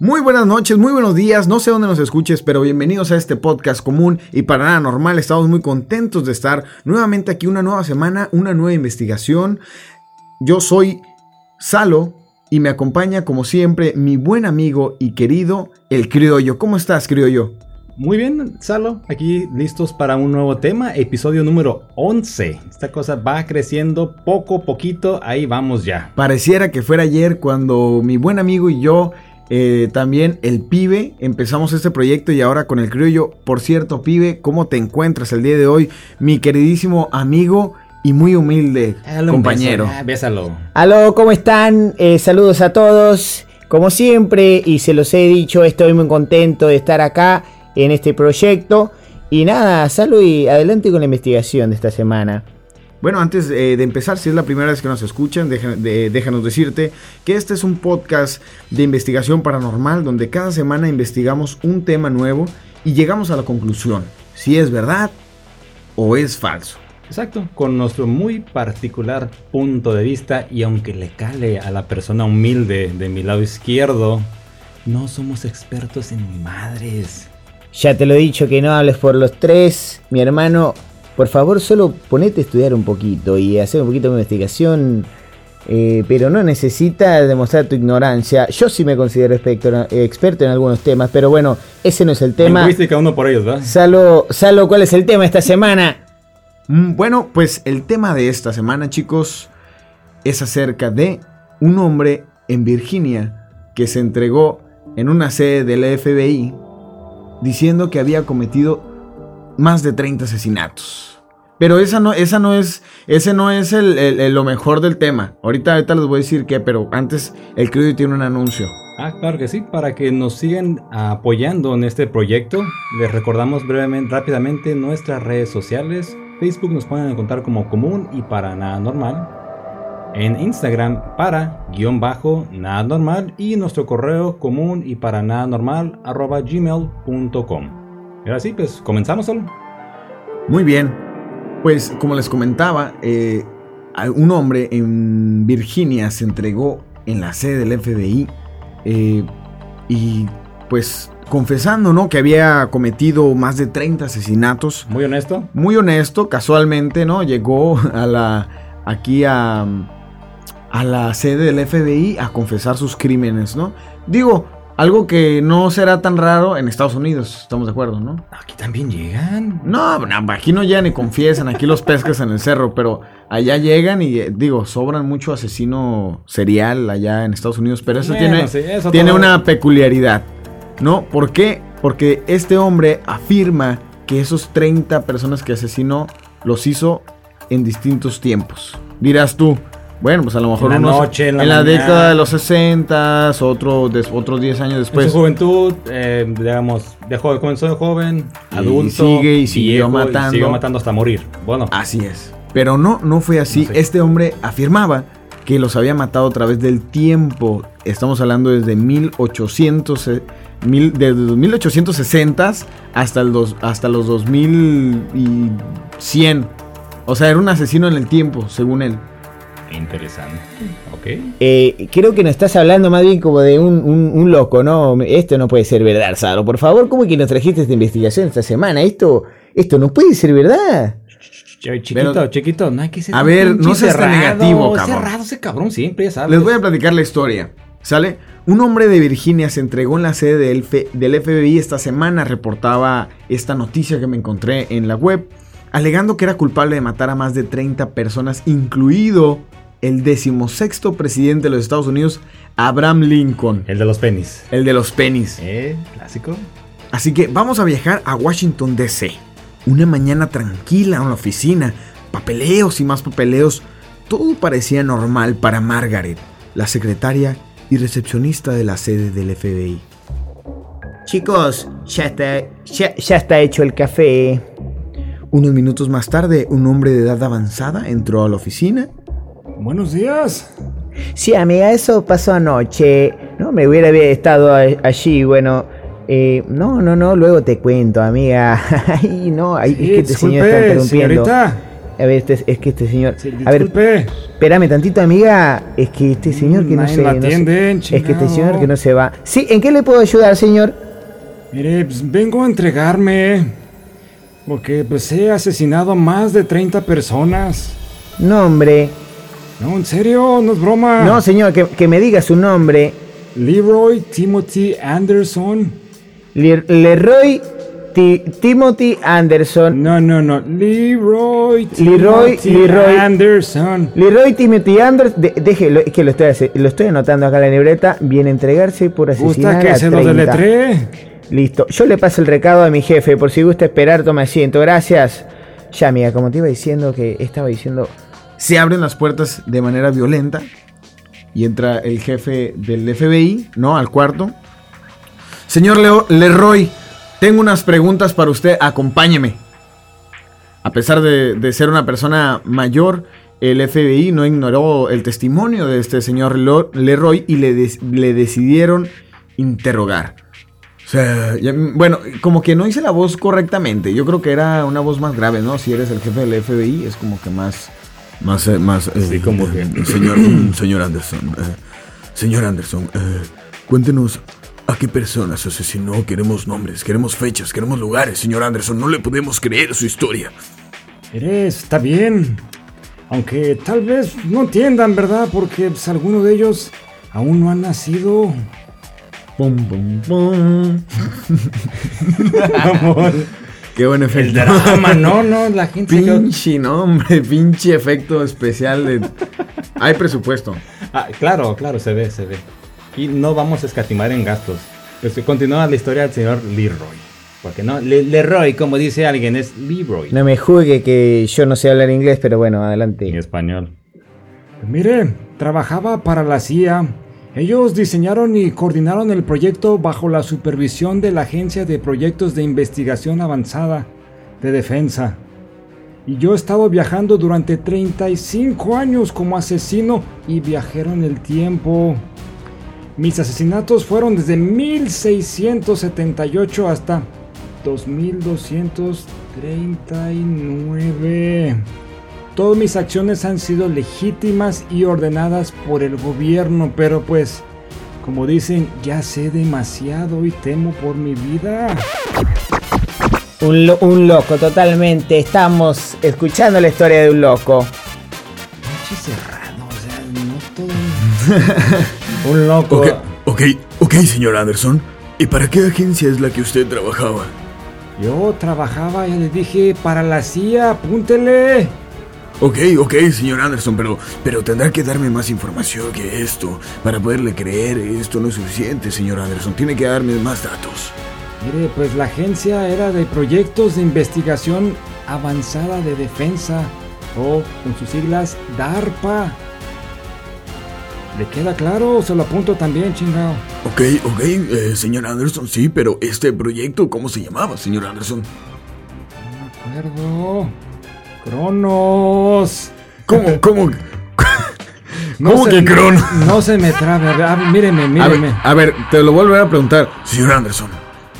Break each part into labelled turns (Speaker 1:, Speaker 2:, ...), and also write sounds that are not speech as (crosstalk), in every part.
Speaker 1: Muy buenas noches, muy buenos días, no sé dónde nos escuches, pero bienvenidos a este podcast común y para nada normal. Estamos muy contentos de estar nuevamente aquí una nueva semana, una nueva investigación. Yo soy Salo y me acompaña como siempre mi buen amigo y querido el criollo. ¿Cómo estás, criollo?
Speaker 2: Muy bien, Salo, aquí listos para un nuevo tema, episodio número 11. Esta cosa va creciendo poco a poquito, ahí vamos ya.
Speaker 1: Pareciera que fuera ayer cuando mi buen amigo y yo eh, también el pibe, empezamos este proyecto y ahora con el criollo. Por cierto, pibe, ¿cómo te encuentras el día de hoy? Mi queridísimo amigo y muy humilde compañero.
Speaker 2: Bésalo.
Speaker 3: Aló, ¿cómo están? Eh, saludos a todos. Como siempre, y se los he dicho, estoy muy contento de estar acá en este proyecto. Y nada, salud y adelante con la investigación de esta semana.
Speaker 1: Bueno, antes eh, de empezar, si es la primera vez que nos escuchan, déjanos decirte que este es un podcast de investigación paranormal donde cada semana investigamos un tema nuevo y llegamos a la conclusión si es verdad o es falso.
Speaker 2: Exacto, con nuestro muy particular punto de vista y aunque le cale a la persona humilde de mi lado izquierdo, no somos expertos en madres.
Speaker 3: Ya te lo he dicho que no hables por los tres, mi hermano por favor solo ponete a estudiar un poquito y hacer un poquito de investigación, eh, pero no necesitas demostrar tu ignorancia. Yo sí me considero experto, en algunos temas, pero bueno, ese no es el tema.
Speaker 2: Lingüística uno por ellos, ¿verdad?
Speaker 3: Salo, Salo, ¿cuál es el tema esta semana?
Speaker 1: Mm, bueno, pues el tema de esta semana, chicos, es acerca de un hombre en Virginia que se entregó en una sede del FBI diciendo que había cometido más de 30 asesinatos. Pero esa no, esa no es, ese no es el, lo mejor del tema. Ahorita, ahorita les voy a decir que, pero antes el crédito tiene un anuncio.
Speaker 2: Ah, claro que sí, para que nos sigan apoyando en este proyecto, les recordamos brevemente, rápidamente nuestras redes sociales. Facebook nos pueden encontrar como común y para nada normal. En Instagram para guion bajo nada normal y nuestro correo común y para nada normal arroba gmail.com. Y ahora sí, pues comenzamos solo.
Speaker 1: Muy bien. Pues como les comentaba, eh, un hombre en Virginia se entregó en la sede del FBI eh, y pues confesando, ¿no? Que había cometido más de 30 asesinatos.
Speaker 2: Muy honesto.
Speaker 1: Muy honesto, casualmente, ¿no? Llegó a la aquí a a la sede del FBI a confesar sus crímenes, ¿no? Digo, algo que no será tan raro en Estados Unidos, estamos de acuerdo, ¿no?
Speaker 2: Aquí también llegan.
Speaker 1: No, aquí no llegan y confiesan, aquí los pescas en el cerro, pero allá llegan y eh, digo, sobran mucho asesino serial allá en Estados Unidos, pero eso tiene, tiene una peculiaridad, ¿no? ¿Por qué? Porque este hombre afirma que esos 30 personas que asesinó los hizo en distintos tiempos. Dirás tú, bueno, pues a lo mejor
Speaker 2: en la, noche,
Speaker 1: en, la, década de los 60, otro, otros 10 años después.
Speaker 2: En su juventud, eh, digamos, dejó, comenzó de joven, adulto.
Speaker 1: sigue y siguió matando.
Speaker 2: siguió matando hasta morir. Bueno.
Speaker 1: Así es. Pero no, no fue así. Este hombre afirmaba que los había matado a través del tiempo. Estamos hablando desde 1800, eh, mil, desde 1860 hasta, el dos, hasta los 2100. O sea, era un asesino en el tiempo, según él.
Speaker 2: Interesante. Ok.
Speaker 3: Eh, creo que nos estás hablando más bien como de un, loco, ¿no? Esto no puede ser verdad, Saro. Por favor, ¿cómo que nos trajiste esta investigación esta semana? Esto, esto no puede ser verdad.
Speaker 2: Chiquito, chiquito, no hay que ser
Speaker 1: A ver, no seas tan negativo, cabrón.
Speaker 2: Cerrado ese cabrón siempre, sabes.
Speaker 1: Les voy a platicar la historia. ¿Sale? Un hombre de Virginia se entregó en la sede del, del FBI esta semana, reportaba esta noticia que me encontré en la web, alegando que era culpable de matar a más de 30 personas, incluido el decimosexto presidente de los Estados Unidos, Abraham Lincoln.
Speaker 2: El de los pennies.
Speaker 1: El de los pennies.
Speaker 2: Eh, clásico.
Speaker 1: Así que vamos a viajar a Washington, D.C. Una mañana tranquila en la oficina, papeleos y más papeleos. Todo parecía normal para Margaret, la secretaria y recepcionista de la sede del FBI.
Speaker 3: Chicos, ya está, ya, ya está hecho el café.
Speaker 1: Unos minutos más tarde, un hombre de edad avanzada entró a la oficina
Speaker 4: Buenos días.
Speaker 3: Sí, amiga, eso pasó anoche. No me hubiera estado allí, bueno. Eh, no, no, no, luego te cuento, amiga. (laughs) Ay, no, ay, es que este señor está interrumpiendo. Señorita. A ver, este, es que este señor.
Speaker 4: Sí,
Speaker 3: a ver,
Speaker 4: disculpe.
Speaker 3: espérame tantito, amiga. Es que este señor que no se.
Speaker 4: lo
Speaker 3: no se-
Speaker 4: atienden,
Speaker 3: es que este señor que no se va. Sí, ¿en qué le puedo ayudar, señor?
Speaker 4: Mire, pues, vengo a entregarme. Porque pues he asesinado a más de 30 personas.
Speaker 3: Nombre.
Speaker 4: No, en serio, no es broma.
Speaker 3: No, señor, que, que me diga su nombre.
Speaker 4: Leroy Timothy Anderson.
Speaker 3: Le- Leroy Ti- Timothy Anderson.
Speaker 4: No, no, no. Leroy
Speaker 3: Leroy-
Speaker 4: Timothy
Speaker 3: Leroy-
Speaker 4: Anderson.
Speaker 3: Leroy Timothy Anderson. de- déjelo, es que lo estoy, lo estoy anotando acá en la libreta. Viene a entregarse por asesinar
Speaker 4: ¿Gusta que
Speaker 3: a
Speaker 4: se lo
Speaker 3: 30. Listo. Yo le paso el recado a mi jefe. Por si gusta esperar, tome asiento. Gracias. Ya, amiga, como te iba diciendo que estaba diciendo.
Speaker 1: Se abren las puertas de manera violenta y entra el jefe del FBI, ¿no? Al cuarto. Señor Leo- Leroy, tengo unas preguntas para usted, acompáñeme. A pesar de, ser una persona mayor, el FBI no ignoró el testimonio de este señor Leroy y le decidieron interrogar. Sea, ya- bueno, como que no hice la voz correctamente. Yo creo que era una voz más grave, ¿no? Si eres el jefe del FBI, es como que más. Más, eh, más.
Speaker 2: Sí, como que-
Speaker 1: Señor, mm, señor Anderson. eh, señor Anderson, eh, cuéntenos a qué personas asesinó. Queremos nombres, queremos fechas, queremos lugares. Señor Anderson, no le podemos creer su historia.
Speaker 4: Eres, está bien. Aunque tal vez no entiendan, ¿verdad? Porque pues, algunos de ellos aún no han nacido.
Speaker 1: Pum, pum, pum. (laughs)
Speaker 4: Amor.
Speaker 1: Qué buen
Speaker 2: El
Speaker 1: efecto.
Speaker 2: drama, no, no, la gente quedó-
Speaker 1: Pinche nombre, pinche efecto especial de. Hay presupuesto.
Speaker 2: Ah, claro, claro, se ve, se ve. Y no vamos a escatimar en gastos. Pues continúa la historia del señor Leroy. Porque no, Le- Leroy, como dice alguien, es Leroy.
Speaker 3: No me juzgue que yo no sé hablar inglés, pero bueno, adelante.
Speaker 2: En español.
Speaker 4: Mire, trabajaba para la CIA. Ellos diseñaron y coordinaron el proyecto bajo la supervisión de la Agencia de Proyectos de Investigación Avanzada de Defensa. Y yo he estado viajando durante 35 años como asesino y viajero en el tiempo. Mis asesinatos fueron desde 1678 hasta 2239. Todas mis acciones han sido legítimas y ordenadas por el gobierno, pero pues, como dicen, ya sé demasiado y temo por mi vida.
Speaker 3: Un, lo- un loco, totalmente. Estamos escuchando la historia de un loco.
Speaker 4: Cerrado, o sea, no todo. (laughs)
Speaker 2: Un loco.
Speaker 5: Ok, ok, ok, señor Anderson. ¿Y para qué agencia es la que usted trabajaba?
Speaker 4: Yo trabajaba, ya les dije, para la CIA, apúntele.
Speaker 5: Ok, ok, señor Anderson, pero, pero tendrá que darme más información que esto. Para poderle creer, esto no es suficiente, señor Anderson. Tiene que darme más datos.
Speaker 4: Mire, pues la agencia era de proyectos de investigación avanzada de defensa, o con sus siglas DARPA. ¿Le queda claro? Se lo apunto también, chingado.
Speaker 5: Ok, ok, eh, señor Anderson, sí, pero este proyecto, ¿cómo se llamaba, señor Anderson?
Speaker 4: No me acuerdo. Cronos.
Speaker 5: ¿Cómo, cómo? (laughs)
Speaker 4: No
Speaker 5: ¿Cómo que Cronos?
Speaker 4: No se me trabe. A ver, míreme,
Speaker 1: A
Speaker 4: míreme.
Speaker 1: ver, a ver, te lo vuelvo a preguntar.
Speaker 5: Señor Anderson,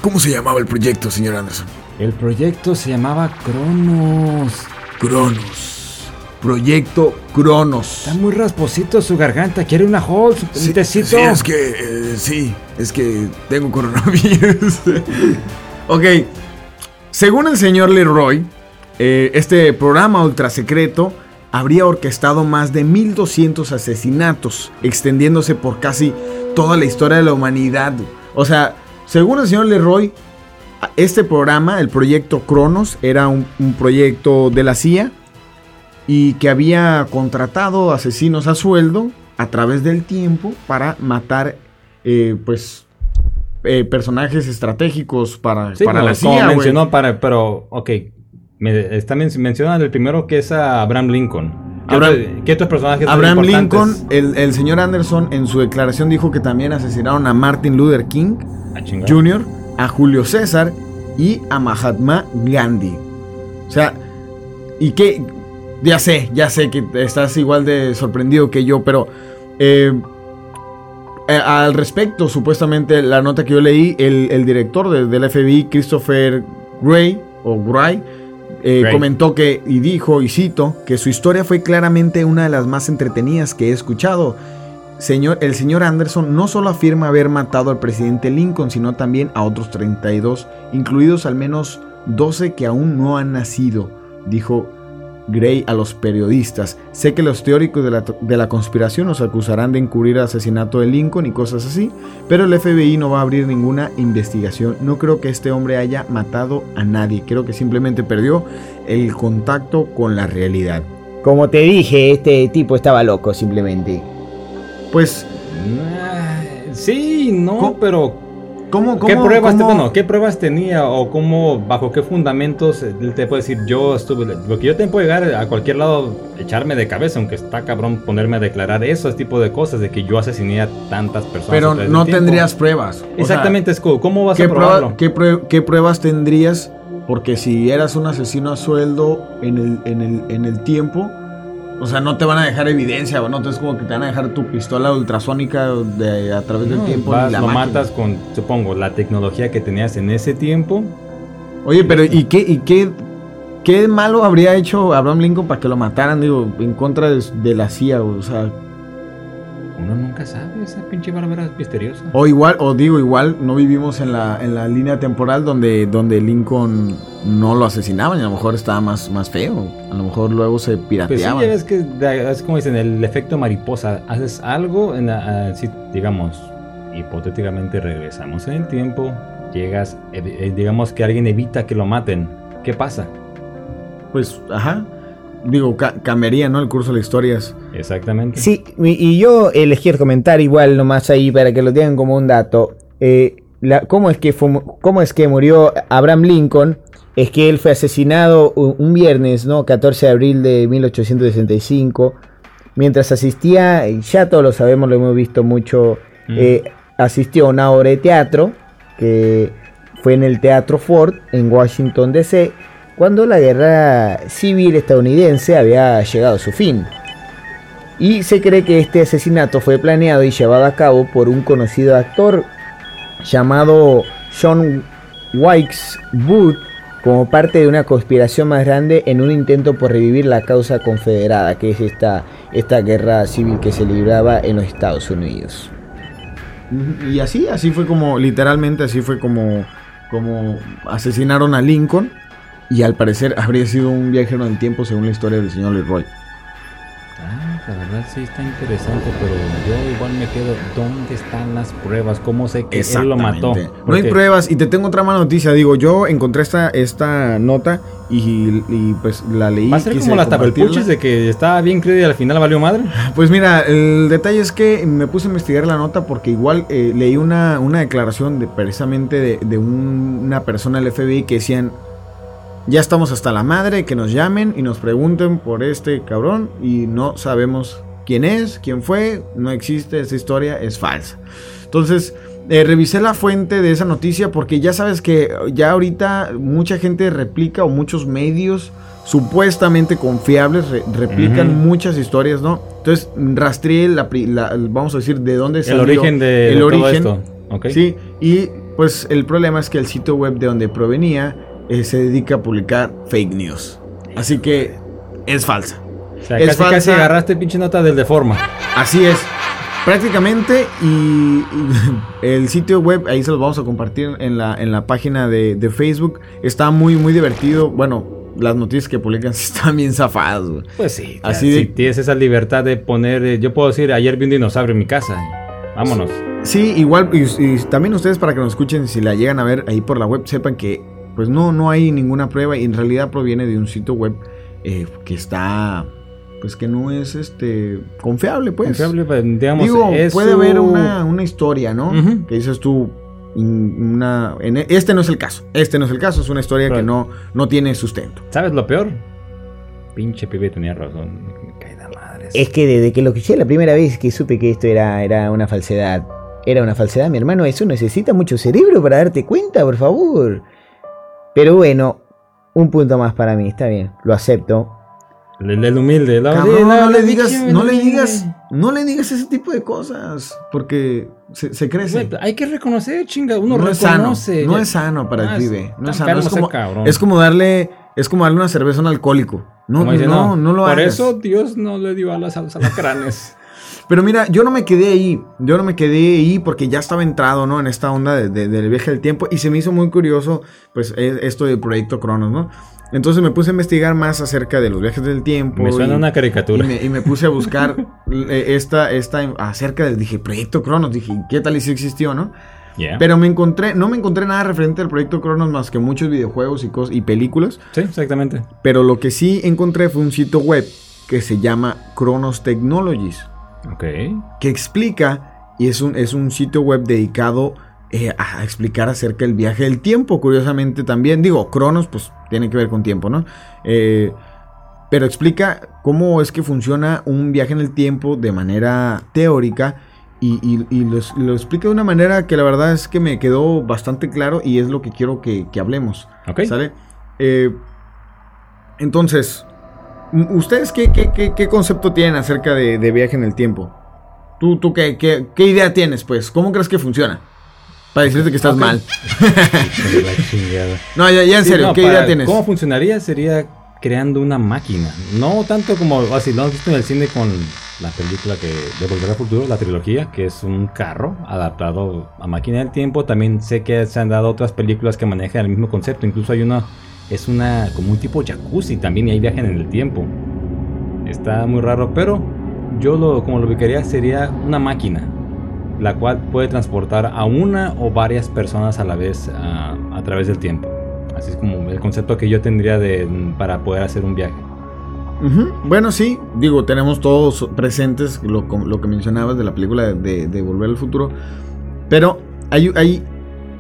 Speaker 5: ¿cómo se llamaba el proyecto, señor Anderson?
Speaker 4: El proyecto se llamaba Cronos.
Speaker 5: Cronos.
Speaker 1: Proyecto Cronos.
Speaker 4: Está muy rasposito su garganta. ¿Quiere una Halls? ¿Un
Speaker 5: Sí,
Speaker 4: tecito?
Speaker 5: sí, es que, eh, sí, es que tengo coronavirus. (laughs)
Speaker 1: Ok, según el señor Leroy, eh, este programa ultra secreto habría orquestado más de 1200 asesinatos, extendiéndose por casi toda la historia de la humanidad. O sea, según el señor Leroy, este programa, el proyecto Cronos, era un, un proyecto de la CIA y que había contratado asesinos a sueldo a través del tiempo para matar, eh, pues, eh, personajes estratégicos para,
Speaker 2: Sí,
Speaker 1: para
Speaker 2: como-
Speaker 1: la
Speaker 2: como
Speaker 1: CIA. güey.
Speaker 2: mencionó para, pero, ok. Me, está men- mencionan el primero que es a Abraham Lincoln. ¿Qué,
Speaker 1: Abraham-
Speaker 2: otro- qué otros personajes son
Speaker 1: Abraham? Lincoln, el, el señor Anderson en su declaración dijo que también asesinaron a Martin Luther King
Speaker 2: Ah.
Speaker 1: Jr., a Julio César y a Mahatma Gandhi. O sea, y que ya sé, ya sé que estás igual de sorprendido que yo, pero eh, eh, al respecto, supuestamente la nota que yo leí, el, el director de- del FBI, Christopher Gray, o Gray, eh, comentó que, y dijo, y cito, que su historia fue claramente una de las más entretenidas que he escuchado. Señor, el señor Anderson no solo afirma haber matado al presidente Lincoln, sino también a otros 32, incluidos al menos 12 que aún no han nacido, dijo Gray a los periodistas. Sé que los teóricos de la, de la conspiración nos acusarán de encubrir el asesinato de Lincoln y cosas así, pero el FBI no va a abrir ninguna investigación. No creo que este hombre haya matado a nadie, creo que simplemente perdió el contacto con la realidad.
Speaker 3: Como te dije, este tipo estaba loco simplemente.
Speaker 1: Pues,
Speaker 2: Ah, Sí, no,
Speaker 1: ¿Cómo-
Speaker 2: pero
Speaker 1: ¿cómo,
Speaker 2: ¿qué
Speaker 1: cómo-
Speaker 2: pruebas, te-
Speaker 1: cómo-
Speaker 2: bueno, ¿qué pruebas tenía o cómo, bajo qué fundamentos él te puede decir yo estuve? Porque yo te puedo llegar a cualquier lado, echarme de cabeza, aunque está cabrón ponerme a declarar esos tipo de cosas, de que yo asesiné a tantas personas.
Speaker 1: Pero no tendrías pruebas. O sea,
Speaker 2: Exactamente, como, ¿cómo vas
Speaker 1: ¿qué,
Speaker 2: a probarlo?
Speaker 1: prueba- qué prue- qué pruebas tendrías? Porque si eras un asesino a sueldo en el, en el, en el tiempo, o sea, no te van a dejar evidencia, ¿no? Entonces como que te van a dejar tu pistola ultrasónica de, a través del tiempo.
Speaker 2: vas,
Speaker 1: y la
Speaker 2: lo
Speaker 1: máquina.
Speaker 2: matas con, supongo, la tecnología que tenías en ese tiempo.
Speaker 1: Oye, pero ¿y qué, y qué, qué malo habría hecho Abraham Lincoln para que lo mataran, digo, en contra de, de la CIA? O sea,
Speaker 2: Uno nunca sabe, esa pinche bárbara es misteriosa.
Speaker 1: o igual, o digo, igual no vivimos en la, en la línea temporal donde, donde Lincoln no lo asesinaban y a lo mejor estaba más, más feo. A lo mejor luego se
Speaker 2: Pues sí,
Speaker 1: pirateaban.
Speaker 2: ves que es como dicen, el efecto mariposa. Haces algo, en la- ah, si, digamos, hipotéticamente regresamos en el tiempo, llegas, eh, eh, digamos que alguien evita que lo maten. ¿Qué pasa?
Speaker 1: Pues, ajá. Digo, ca- cambiaría, ¿no? El curso de las historias.
Speaker 2: Exactamente.
Speaker 3: Sí, y yo elegí el comentar igual nomás ahí para que lo tengan como un dato. Eh, la- ¿cómo, es que ¿Cómo es que murió Abraham Lincoln? Es que él fue asesinado un viernes, ¿no? 14 de abril de 1865. Mientras asistía, y ya todos lo sabemos, lo hemos visto mucho,
Speaker 2: Mm.
Speaker 3: eh, asistió a una obra de teatro que fue en el Teatro Ford en Washington DC, cuando la guerra civil estadounidense había llegado a su fin. Y se cree que este asesinato fue planeado y llevado a cabo por un conocido actor llamado John Wilkes Booth como parte de una conspiración más grande en un intento por revivir la causa confederada, que es esta, esta guerra civil que se libraba en los Estados Unidos.
Speaker 1: Y así, así fue como, literalmente así fue como, como asesinaron a Lincoln. Y al parecer habría sido un viajero en el tiempo según la historia del señor Leroy.
Speaker 2: Ah, la verdad sí está interesante, pero yo igual me quedo, ¿dónde están las pruebas? ¿Cómo sé que él lo mató?
Speaker 1: No hay pruebas. Y te tengo otra mala noticia. Digo, yo encontré esta, esta nota y, y, pues la leí.
Speaker 2: ¿Va a ser como las tapelpuches de que estaba bien creída y al final valió madre? (laughs)
Speaker 1: Pues mira, el detalle es que me puse a investigar la nota porque igual eh, leí una, una declaración de precisamente de, de un- una persona del FBI que decían, ya estamos hasta la madre, que nos llamen y nos pregunten por este cabrón y no sabemos quién es, quién fue, no existe, esa historia es falsa. Entonces, eh, revisé la fuente de esa noticia porque ya sabes que ya ahorita mucha gente replica o muchos medios supuestamente confiables re- replican muchas historias, ¿no? Entonces rastreé la, la- vamos a decir de dónde
Speaker 2: El
Speaker 1: salió
Speaker 2: origen de,
Speaker 1: el
Speaker 2: de todo
Speaker 1: origen.
Speaker 2: esto. ¿ok?
Speaker 1: Sí, y pues el problema es que el sitio web de donde provenía eh, se dedica a publicar fake news. Así que es falsa.
Speaker 2: O sea,
Speaker 1: Es
Speaker 2: casi, casi
Speaker 1: falsa.
Speaker 2: agarraste pinche nota del de forma.
Speaker 1: Así es. Prácticamente y, (laughs) el sitio web, ahí se los vamos a compartir en la, en la página de, de Facebook. Está muy, muy divertido. Bueno, las noticias que publican (laughs) están bien zafadas. güey.
Speaker 2: Pues sí,
Speaker 1: Así
Speaker 2: si
Speaker 1: de-
Speaker 2: tienes esa libertad de poner, eh, yo puedo decir, ayer vi un dinosaurio en mi casa. Vámonos.
Speaker 1: Sí, igual, y, y también ustedes para que nos escuchen, si la llegan a ver ahí por la web, sepan que pues no, no hay ninguna prueba y en realidad proviene de un sitio web eh, que está, pues que no es este confiable, pues.
Speaker 2: Confiable, pues, digamos,
Speaker 1: Digo,
Speaker 2: es
Speaker 1: puede
Speaker 2: su-
Speaker 1: haber una, una historia, ¿no? Que dices tú, una, en e- este no es el caso, este no es el caso, es una historia que no, no tiene sustento.
Speaker 2: ¿Sabes lo peor? Pinche pibe tenía razón. Me cae de madres.
Speaker 3: Es que desde que lo escuché la primera vez que supe que esto era, era una falsedad, era una falsedad, mi hermano, eso necesita mucho cerebro para darte cuenta, por favor. Pero bueno, un punto más para mí, está bien, lo acepto.
Speaker 2: El, el humilde. la-
Speaker 1: Cabrón,
Speaker 2: la-
Speaker 1: no le digas, no le digas, no le digas ese tipo de cosas, porque se, se crece.
Speaker 2: Güey, hay que reconocer, chinga. Uno
Speaker 1: no es sano,
Speaker 2: reconoce.
Speaker 1: no es sano para
Speaker 2: Ah,
Speaker 1: el pibe, no es sano. Es como,
Speaker 2: cabrón.
Speaker 1: es como darle Es como darle una cerveza a un alcohólico. No,
Speaker 2: dice,
Speaker 1: no, no, lo
Speaker 2: Por
Speaker 1: hagas.
Speaker 2: eso Dios no le dio alas a los alacranes. (laughs)
Speaker 1: Pero mira, yo no me quedé ahí. Yo no me quedé ahí porque ya estaba entrado, ¿no? En esta onda de- de- del viaje del tiempo. Y se me hizo muy curioso, pues, e- esto del proyecto Cronos, ¿no? Entonces me puse a investigar más acerca de los viajes del tiempo.
Speaker 2: Me suena
Speaker 1: y-
Speaker 2: una
Speaker 1: y
Speaker 2: caricatura.
Speaker 1: me, y me puse a buscar (laughs) eh, esta, esta, acerca del, dije, proyecto Cronos. Dije, ¿qué tal y si existió, no?
Speaker 2: Yeah.
Speaker 1: Pero me encontré, no me encontré nada referente al proyecto Cronos más que muchos videojuegos y, cos- y películas.
Speaker 2: Sí, exactamente.
Speaker 1: Pero lo que sí encontré fue un sitio web que se llama Cronos Technologies Que explica, y es un, es un sitio web dedicado eh, a explicar acerca del viaje del tiempo, curiosamente también. Digo, Cronos, pues tiene que ver con tiempo, ¿no? Eh, pero explica cómo es que funciona un viaje en el tiempo de manera teórica y, y- y lo, lo explica de una manera que la verdad es que me quedó bastante claro y es lo que quiero que, que hablemos.
Speaker 2: Ok.
Speaker 1: ¿Sale? Eh, entonces, ¿ustedes qué, qué- qué- qué concepto tienen acerca de, de viaje en el tiempo? ¿Tú, tú qué, qué- qué idea tienes, pues? ¿Cómo crees que funciona? Para decirte que estás mal. (laughs) No, ya, ya en
Speaker 2: Sí,
Speaker 1: serio,
Speaker 2: no,
Speaker 1: ¿qué idea tienes?
Speaker 2: ¿Cómo funcionaría? Sería creando una máquina. No tanto como así lo hemos visto en el cine con la película que de Volver al Futuro, la trilogía, que es un carro adaptado a máquina del tiempo. También sé que se han dado otras películas que manejan el mismo concepto. Incluso hay una, es una como un tipo jacuzzi también y hay viajen en el tiempo. Está muy raro, pero yo lo como lo ubicaría sería una máquina la cual puede transportar a una o varias personas a la vez a, través del tiempo. Así es como el concepto que yo tendría de, para poder hacer un viaje.
Speaker 1: Bueno, sí, digo, tenemos todos presentes lo, lo que mencionabas de la película de- de Volver al Futuro. Pero hay, hay,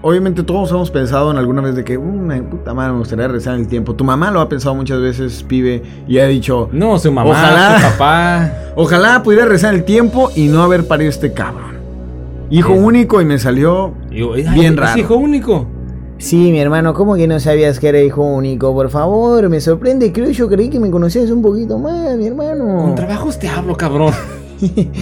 Speaker 1: obviamente todos hemos pensado en alguna vez de que, una puta madre, me gustaría regresar en el tiempo. Tu mamá lo ha pensado muchas veces, pibe, y ha dicho,
Speaker 2: No, su mamá,
Speaker 1: Ojalá.
Speaker 2: su papá. (laughs)
Speaker 1: ojalá pudiera regresar en el tiempo y no haber parido este cabrón. Hijo único y me salió
Speaker 2: Y yo, "Ay,
Speaker 1: Bien
Speaker 2: ¿es
Speaker 1: raro.
Speaker 2: hijo único.
Speaker 3: Sí, mi hermano, ¿cómo que no sabías que era hijo único? Por favor, me sorprende. Creo yo creí que me conocías un poquito más, mi hermano.
Speaker 2: Con trabajos te hablo, cabrón. (laughs)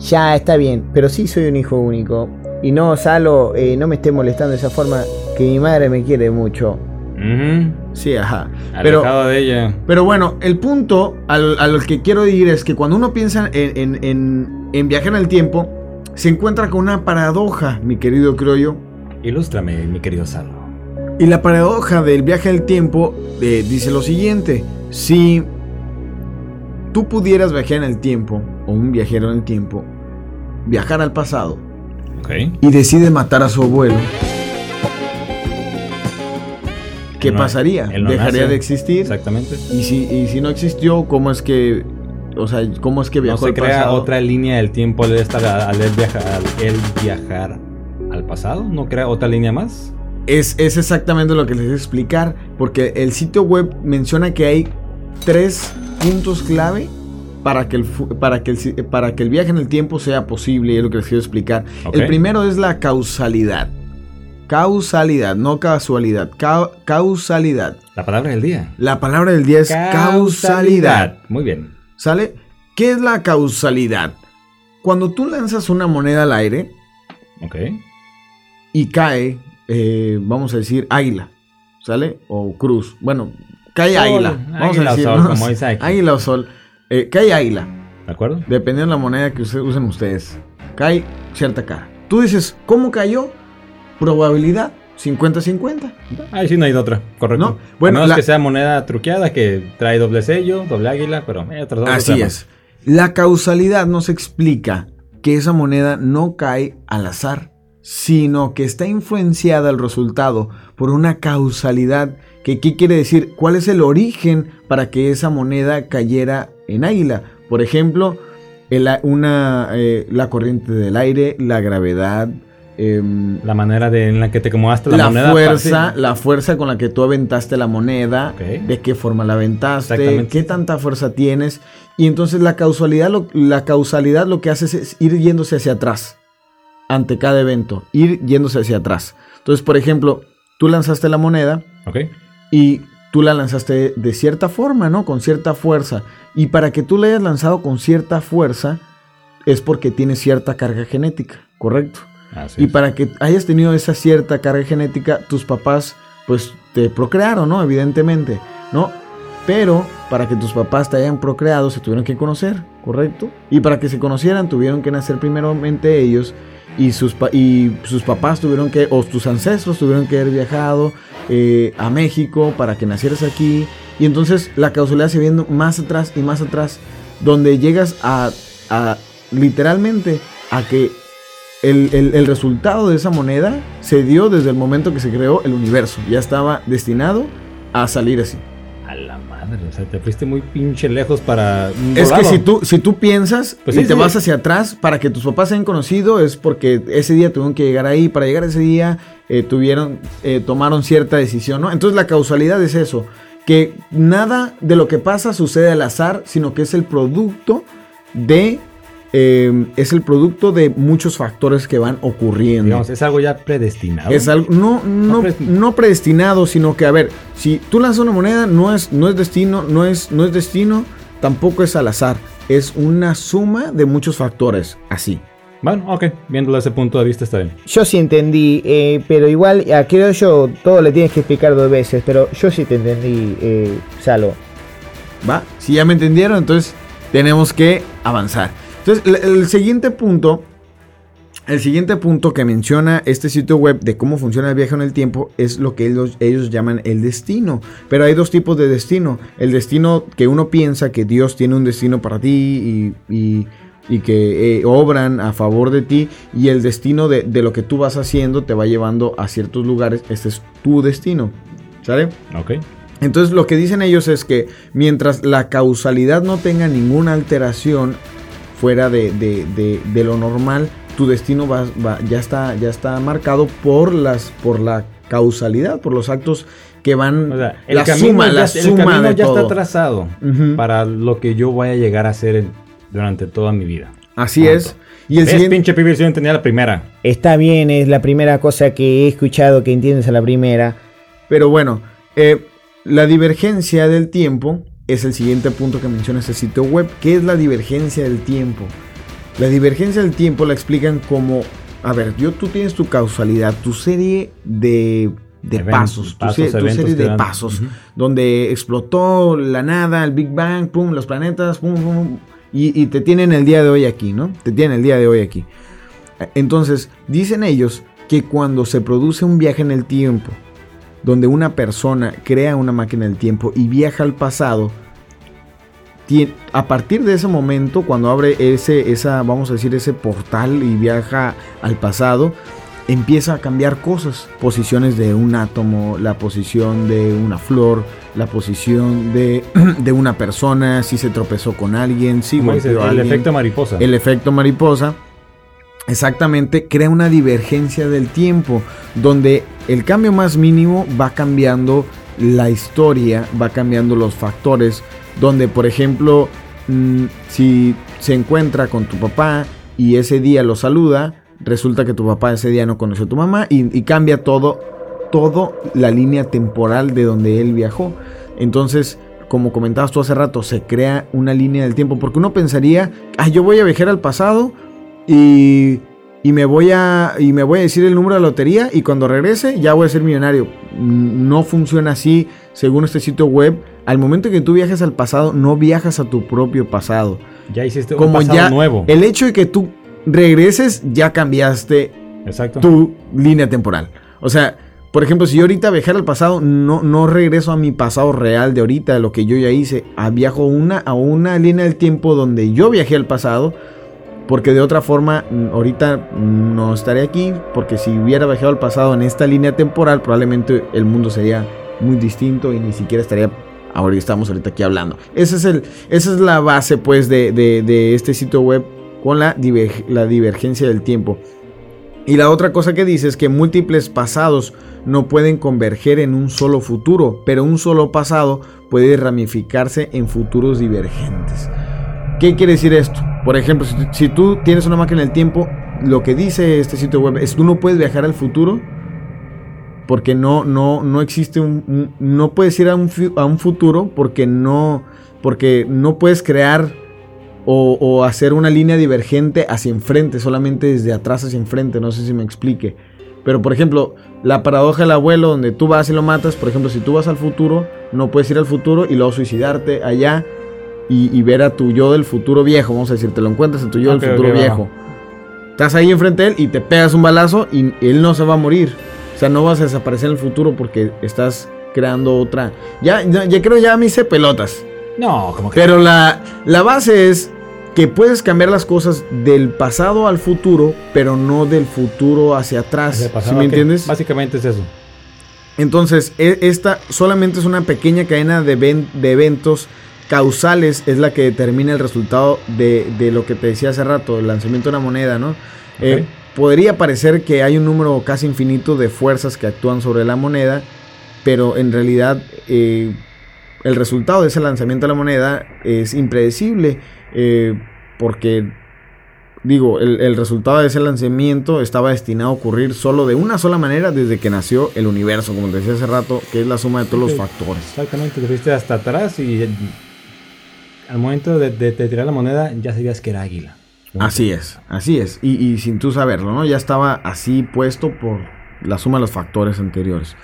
Speaker 3: Ya, está bien, pero sí soy un hijo único. Y no, Salo, eh, no me esté molestando de esa forma, que mi madre me quiere mucho.
Speaker 1: Sí, ajá. Pero,
Speaker 2: Alejado de ella.
Speaker 1: pero bueno, el punto al, a lo que quiero ir es que cuando uno piensa en, en- en- en viajar en el tiempo, se encuentra con una paradoja, mi querido criollo.
Speaker 2: Ilústrame, mi querido Salo.
Speaker 1: Y la paradoja del viaje en el tiempo eh, dice lo siguiente: si tú pudieras viajar en el tiempo, o un viajero en el tiempo, viajar al pasado Y decide matar a su abuelo, ¿qué
Speaker 2: no-
Speaker 1: pasaría?
Speaker 2: no
Speaker 1: ¿Dejaría
Speaker 2: nace.
Speaker 1: de existir?
Speaker 2: Exactamente.
Speaker 1: Y si, y si no existió, ¿cómo es que, o sea, cómo es que
Speaker 2: No
Speaker 1: viajó
Speaker 2: se
Speaker 1: al
Speaker 2: crea
Speaker 1: pasado?
Speaker 2: otra línea del tiempo al, estar, al, él viajar, al él viajar al pasado. ¿No crea otra línea más?
Speaker 1: Es, es exactamente lo que les voy a explicar, porque el sitio web menciona que hay tres puntos clave para que el, para que el, para que el viaje en el tiempo sea posible, y es lo que les quiero explicar. El primero es la causalidad. Causalidad, no casualidad, cau- causalidad.
Speaker 2: La palabra del día.
Speaker 1: La palabra del día es causalidad.
Speaker 2: Muy bien.
Speaker 1: ¿Sale? ¿Qué es la causalidad? Cuando tú lanzas una moneda al aire
Speaker 2: Ok.
Speaker 1: y cae, eh, vamos a decir, águila, ¿sale? O cruz. Bueno, cae
Speaker 2: Sol,
Speaker 1: águila. Vamos
Speaker 2: águila
Speaker 1: a
Speaker 2: o
Speaker 1: decir,
Speaker 2: sol,
Speaker 1: ¿no?
Speaker 2: como dice aquí.
Speaker 1: Águila o sol. Eh, cae águila,
Speaker 2: ¿De acuerdo?
Speaker 1: dependiendo de la moneda que usen ustedes. Cae cierta cara. Tú dices, ¿cómo cayó? Probabilidad 50-50.
Speaker 2: Ahí sí no hay de otra. Correcto.
Speaker 1: No, bueno, la-
Speaker 2: que sea moneda truqueada que trae doble sello, doble águila, pero hay otras dos.
Speaker 1: Así es. La causalidad nos explica que esa moneda no cae al azar, sino que está influenciada el resultado por una causalidad. Que, ¿Qué quiere decir? ¿Cuál es el origen para que esa moneda cayera en águila? Por ejemplo, el una, eh, la corriente del aire, la gravedad, em,
Speaker 2: La manera de, en la que te acomodaste la,
Speaker 1: la,
Speaker 2: moneda.
Speaker 1: fuerza,
Speaker 2: fácil.
Speaker 1: la fuerza con la que tú aventaste la moneda, de qué forma la aventaste, qué tanta fuerza tienes. Y entonces la causalidad, lo, la causalidad lo que hace es, es ir yéndose hacia atrás ante cada evento, ir yéndose hacia atrás. Entonces, por ejemplo, tú lanzaste la moneda
Speaker 2: Ok.
Speaker 1: y tú la lanzaste de cierta forma, ¿no? Con cierta fuerza. Y para que tú la hayas lanzado con cierta fuerza es porque tiene cierta carga genética, ¿correcto?
Speaker 2: Así
Speaker 1: Y
Speaker 2: es.
Speaker 1: para que hayas tenido esa cierta carga genética, tus papás pues te procrearon, ¿no? Evidentemente. ¿no? Pero para que tus papás te hayan procreado se tuvieron que conocer, ¿correcto? Y para que se conocieran tuvieron que nacer primeramente ellos y sus, y sus papás tuvieron que, o tus ancestros tuvieron que haber viajado eh, a México para que nacieras aquí. Y entonces la causalidad se viene más atrás y más atrás, donde llegas a, literalmente a que el, el, resultado de esa moneda se dio desde el momento que se creó el universo. Ya estaba destinado a salir así.
Speaker 2: O sea, te fuiste muy pinche lejos para...
Speaker 1: Es que si tú, si tú piensas pues y te vas hacia atrás para que tus papás se hayan conocido, es porque ese día tuvieron que llegar ahí. Para llegar a ese día eh, tuvieron, eh, tomaron cierta decisión, ¿no? Entonces la causalidad es eso, que nada de lo que pasa sucede al azar, sino que es el producto de Em, es el producto de muchos factores que van ocurriendo.
Speaker 2: es algo ya predestinado.
Speaker 1: Es algo, no, no, predestinado, sino que, a ver, si tú lanzas una moneda, no es, no es destino, no es, no es destino, tampoco es al azar. Es una suma de muchos factores, así.
Speaker 2: Bueno, ok, viéndolo desde ese punto de vista está bien.
Speaker 3: Yo sí entendí, eh, pero igual, creo yo, todo le tienes que explicar dos veces, pero yo sí te entendí, eh, Salo.
Speaker 1: ¿Va? Si ya me entendieron, entonces tenemos que avanzar. Entonces, el, siguiente punto, el siguiente punto que menciona este sitio web de cómo funciona el viaje en el tiempo es lo que ellos, ellos llaman el destino. Pero hay dos tipos de destino. El destino que uno piensa que Dios tiene un destino para ti y, que eh, obran a favor de ti y el destino de, de, lo que tú vas haciendo te va llevando a ciertos lugares. Este es tu destino. ¿Sale?
Speaker 2: Ok.
Speaker 1: Entonces lo que dicen ellos es que mientras la causalidad no tenga ninguna alteración fuera de, lo normal, tu destino va, ya, está, ya está marcado por, las, por la causalidad, por los actos que van
Speaker 2: el la suma, ya, la suma ya está trazado para lo que yo voy a llegar a hacer durante toda mi vida.
Speaker 1: Así es.
Speaker 2: Y el siguiente... pinche pibe, yo entendía la primera.
Speaker 3: Está bien, es la primera cosa que he escuchado que entiendes a la primera.
Speaker 1: Pero bueno, eh, la divergencia del tiempo es el siguiente punto que menciona este sitio web. ¿Qué es la divergencia del tiempo? La divergencia del tiempo la explican como, a ver, yo, tú tienes tu causalidad, tu serie de, pasos, tu, serie de pasos, donde explotó la nada, el Big Bang, pum, los planetas, pum, pum, y, y te tienen el día de hoy aquí, ¿no? Te tienen el día de hoy aquí. Entonces, dicen ellos que cuando se produce un viaje en el tiempo, donde una persona crea una máquina del tiempo y viaja al pasado, a partir de ese momento, cuando abre ese, esa, vamos a decir, ese portal y viaja al pasado, empieza a cambiar cosas. Posiciones de un átomo, la posición de una flor, la posición de, (clears throat) de una persona, si se tropezó con alguien, si
Speaker 2: el efecto mariposa.
Speaker 1: El efecto mariposa exactamente crea una divergencia del tiempo, donde el cambio más mínimo va cambiando la historia, va cambiando los factores, donde por ejemplo, mm, si se encuentra con tu papá y ese día lo saluda, resulta que tu papá ese día no conoció a tu mamá y, cambia todo, todo la línea temporal de donde él viajó. Entonces, como comentabas tú hace rato, se crea una línea del tiempo, porque uno pensaría, ah, yo voy a viajar al pasado y, me voy a, y me voy a decir el número de la lotería y cuando regrese ya voy a ser millonario. No funciona así según este sitio web. Al momento que tú viajas al pasado, no viajas a tu propio pasado.
Speaker 2: Ya hiciste un pasado nuevo.
Speaker 1: El hecho de que tú regreses, ya cambiaste tu línea temporal. O sea, por ejemplo, si yo ahorita viajara al pasado, no, no regreso a mi pasado real de ahorita, de lo que yo ya hice. A viajo una, a una línea del tiempo donde yo viajé al pasado porque de otra forma, ahorita no estaría aquí, porque si hubiera viajado al pasado en esta línea temporal, probablemente el mundo sería muy distinto y ni siquiera estaría ahora estamos ahorita aquí hablando. Ese es el, esa es la base pues de, este sitio web con la, la divergencia del tiempo. Y la otra cosa que dice es que múltiples pasados no pueden converger en un solo futuro, pero un solo pasado puede ramificarse en futuros divergentes. ¿Qué quiere decir esto? Por ejemplo, si, tú tienes una máquina del tiempo, lo que dice este sitio web es tú no puedes viajar al futuro porque no, no, no existe un, no puedes ir a un, a un, futuro porque no, porque no puedes crear o, o, hacer una línea divergente hacia enfrente, solamente desde atrás hacia enfrente, no sé si me explique. Pero por ejemplo, la paradoja del abuelo donde tú vas y lo matas, por ejemplo, si tú vas al futuro, no puedes ir al futuro y luego suicidarte allá y, y ver a tu yo del futuro viejo, vamos a decir, te lo encuentras a tu yo del futuro
Speaker 2: va.
Speaker 1: viejo. Estás ahí enfrente de él y te pegas un balazo y él no se va a morir. O sea, no vas a desaparecer en el futuro porque estás creando otra. Ya, ya, ya creo ya me hice pelotas.
Speaker 2: No, como que.
Speaker 1: Pero la, la base es que puedes cambiar las cosas del pasado al futuro, pero no del futuro hacia atrás. ¿Sí me entiendes?
Speaker 2: Básicamente es eso.
Speaker 1: Entonces, e- esta solamente es una pequeña cadena de, de eventos causales, es la que determina el resultado de, de lo que te decía hace rato, el lanzamiento de una moneda, ¿no? Eh, podría parecer que hay un número casi infinito de fuerzas que actúan sobre la moneda, pero en realidad eh, el resultado de ese lanzamiento de la moneda es impredecible, eh, porque Digo, el, el resultado de ese lanzamiento estaba destinado a ocurrir solo de una sola manera desde que nació el universo, como te decía hace rato, que es la suma de todos los factores.
Speaker 2: Exactamente, te fuiste hasta atrás y al momento de, de- de tirar la moneda ya sabías que era águila.
Speaker 1: Así es, así es. Y, y sin tú saberlo, ¿no? Ya estaba así puesto por la suma de los factores anteriores.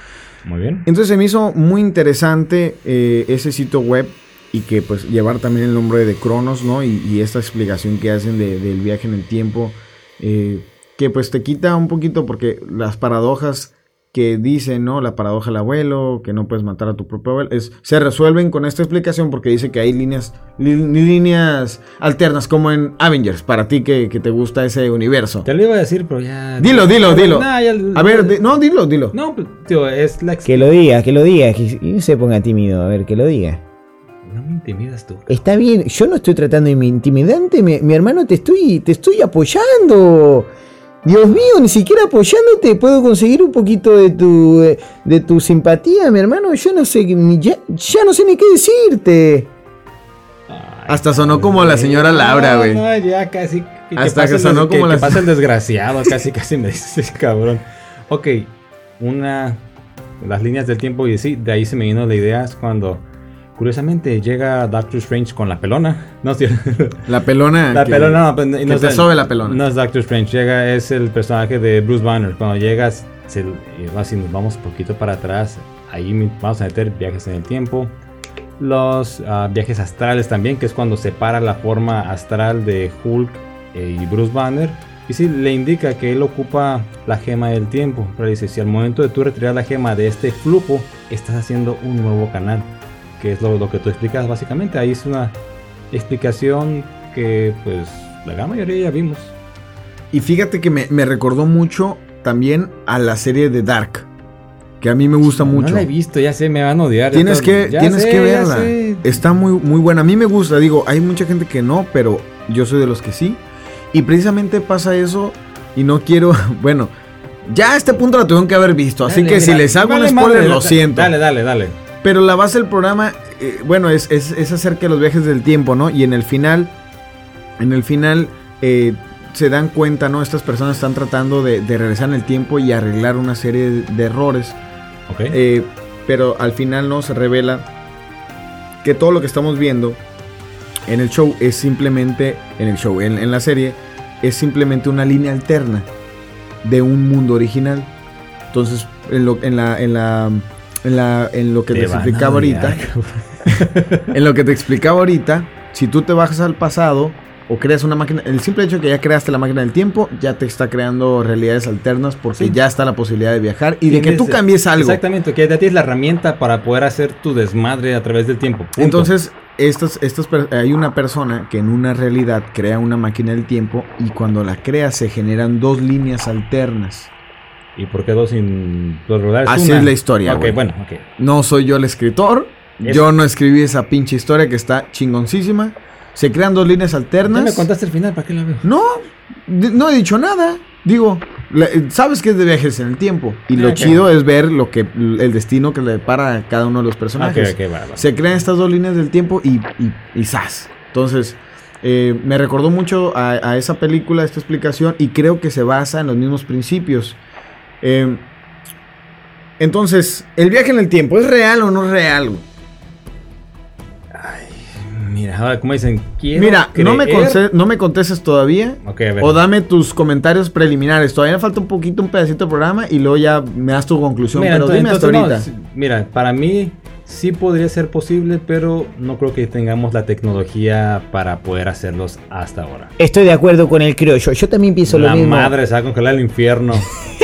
Speaker 2: Muy bien.
Speaker 1: Entonces se me hizo muy interesante eh, ese sitio web y que pues llevar también el nombre de Cronos, ¿no? Y, y esta explicación que hacen de- del viaje en el tiempo, eh, que pues te quita un poquito porque las paradojas que dicen, ¿no? La paradoja del abuelo, que no puedes matar a tu propio abuelo, es, se resuelven con esta explicación porque dice que hay líneas, li- líneas alternas como en Avengers, para ti que, que te gusta ese universo.
Speaker 2: Te lo iba a decir, pero ya.
Speaker 1: Dilo, dilo, dilo.
Speaker 2: Nah, ya-
Speaker 1: A ver, di- no, dilo, dilo.
Speaker 2: No, pues, tío, es la.
Speaker 3: Que lo diga, que lo diga, que y no se ponga tímido, a ver, que lo diga.
Speaker 2: No me intimidas tú.
Speaker 3: Está bien, yo no estoy tratando de mi intimidante, mi, mi hermano, te estoy, te estoy apoyando. Dios mío, ni siquiera apoyándote puedo conseguir un poquito de tu, de tu simpatía, mi hermano. Yo no sé, ni- ya, ya no sé ni qué decirte.
Speaker 1: Hasta sonó como la señora Laura, güey.
Speaker 2: No, ya casi. que
Speaker 1: Hasta que sonó como
Speaker 2: que
Speaker 1: la-
Speaker 2: pasa el (laughs) desgraciado, casi, casi me dice ese cabrón. Ok, una. Las líneas del tiempo, y sí, de ahí se me vino la idea. Es cuando. Curiosamente llega Doctor Strange con la pelona. No, sí, (laughs)
Speaker 1: La pelona.
Speaker 2: La
Speaker 1: que-
Speaker 2: pelona, no, pues, no,
Speaker 1: que
Speaker 2: no
Speaker 1: te
Speaker 2: es-
Speaker 1: sobe la pelona.
Speaker 2: No es Doctor Strange, llega, es el personaje de Bruce Banner. Cuando llegas, se, así, nos vamos un poquito para atrás. Ahí vamos a meter viajes en el tiempo. Los ah, viajes astrales también, que es cuando separa la forma astral de Hulk eh, y Bruce Banner. Y sí, le indica que él ocupa la gema del tiempo. Pero dice, si al momento de tú retirar la gema de este flujo, estás haciendo un nuevo canal. Que es lo, lo que tú explicas básicamente. Ahí es una explicación que pues la gran mayoría ya vimos.
Speaker 1: Y fíjate que me, me recordó mucho también a la serie de Dark. Que a mí me gusta mucho.
Speaker 2: No la he visto, ya sé, me van a odiar.
Speaker 1: Tienes que, tienes
Speaker 2: sé,
Speaker 1: que verla. Está muy, muy buena. A mí me gusta. Digo, hay mucha gente que no, pero yo soy de los que sí. Y precisamente pasa eso. Y no quiero. (laughs) Bueno, ya a este punto la tuvieron que haber visto. Así que si les hago un spoiler,
Speaker 2: madre,
Speaker 1: lo siento.
Speaker 2: Dale, dale, dale.
Speaker 1: Pero la base del programa, eh, bueno, es, es, es acerca de los viajes del tiempo, ¿no? Y en el final, en el final eh, se dan cuenta, ¿no? Estas personas están tratando de, de regresar en el tiempo y arreglar una serie de, de errores.
Speaker 2: Ok.
Speaker 1: Eh, pero al final no se revela que todo lo que estamos viendo en el show es simplemente, en el show, en, en la serie, es simplemente una línea alterna de un mundo original. Entonces, en lo, en la, en la, en la, en lo que
Speaker 2: Te
Speaker 1: explicaba ahorita, (laughs) en lo que te explicaba ahorita, si tú te bajas al pasado o creas una máquina, el simple hecho de que ya creaste la máquina del tiempo, ya te está creando realidades alternas porque
Speaker 2: Sí.
Speaker 1: ya está la posibilidad de viajar y de que tú cambies algo.
Speaker 2: Exactamente, que ya tienes la herramienta para poder hacer tu desmadre a través del tiempo. punto.
Speaker 1: Entonces, estas, per- hay una persona que en una realidad crea una máquina del tiempo y cuando la crea se generan dos líneas alternas.
Speaker 2: ¿Y por qué dos sin dos rolares?
Speaker 1: Así
Speaker 2: Una.
Speaker 1: es la historia,
Speaker 2: Ok, bueno, ok.
Speaker 1: No soy yo el escritor,
Speaker 2: Es-
Speaker 1: yo no escribí esa pinche historia que está chingoncísima. Se crean dos líneas
Speaker 2: Ya
Speaker 1: alternas.
Speaker 2: me contaste el final, ¿para qué la veo?
Speaker 1: No, no he dicho nada. Digo, eh, sabes que es de viajes en el tiempo. Y lo
Speaker 2: Ok.
Speaker 1: chido es ver lo que el destino que le depara a cada uno de los personajes. Se crean estas dos líneas del tiempo y, y, y ¡zas! Entonces, eh, me recordó mucho a, a esa película, esta explicación, y creo que se basa en los mismos principios. Eh, entonces, ¿el viaje en el tiempo es real o no es real? güey?
Speaker 2: Mira, ahora como dicen, quiero
Speaker 1: Mira, no me, no me contestes todavía.
Speaker 2: Ok, a ver.
Speaker 1: O dame tus comentarios preliminares. Todavía me falta un poquito, un pedacito del programa y luego ya me das tu conclusión.
Speaker 2: Mira,
Speaker 1: pero dime hasta
Speaker 2: entonces,
Speaker 1: ahorita.
Speaker 2: mira, para mí sí podría ser posible, pero no creo que tengamos la tecnología para poder hacerlos hasta ahora.
Speaker 3: Estoy de acuerdo con el criollo. Yo también pienso
Speaker 2: la
Speaker 3: lo mismo.
Speaker 2: madre se va a congelar el infierno. (laughs)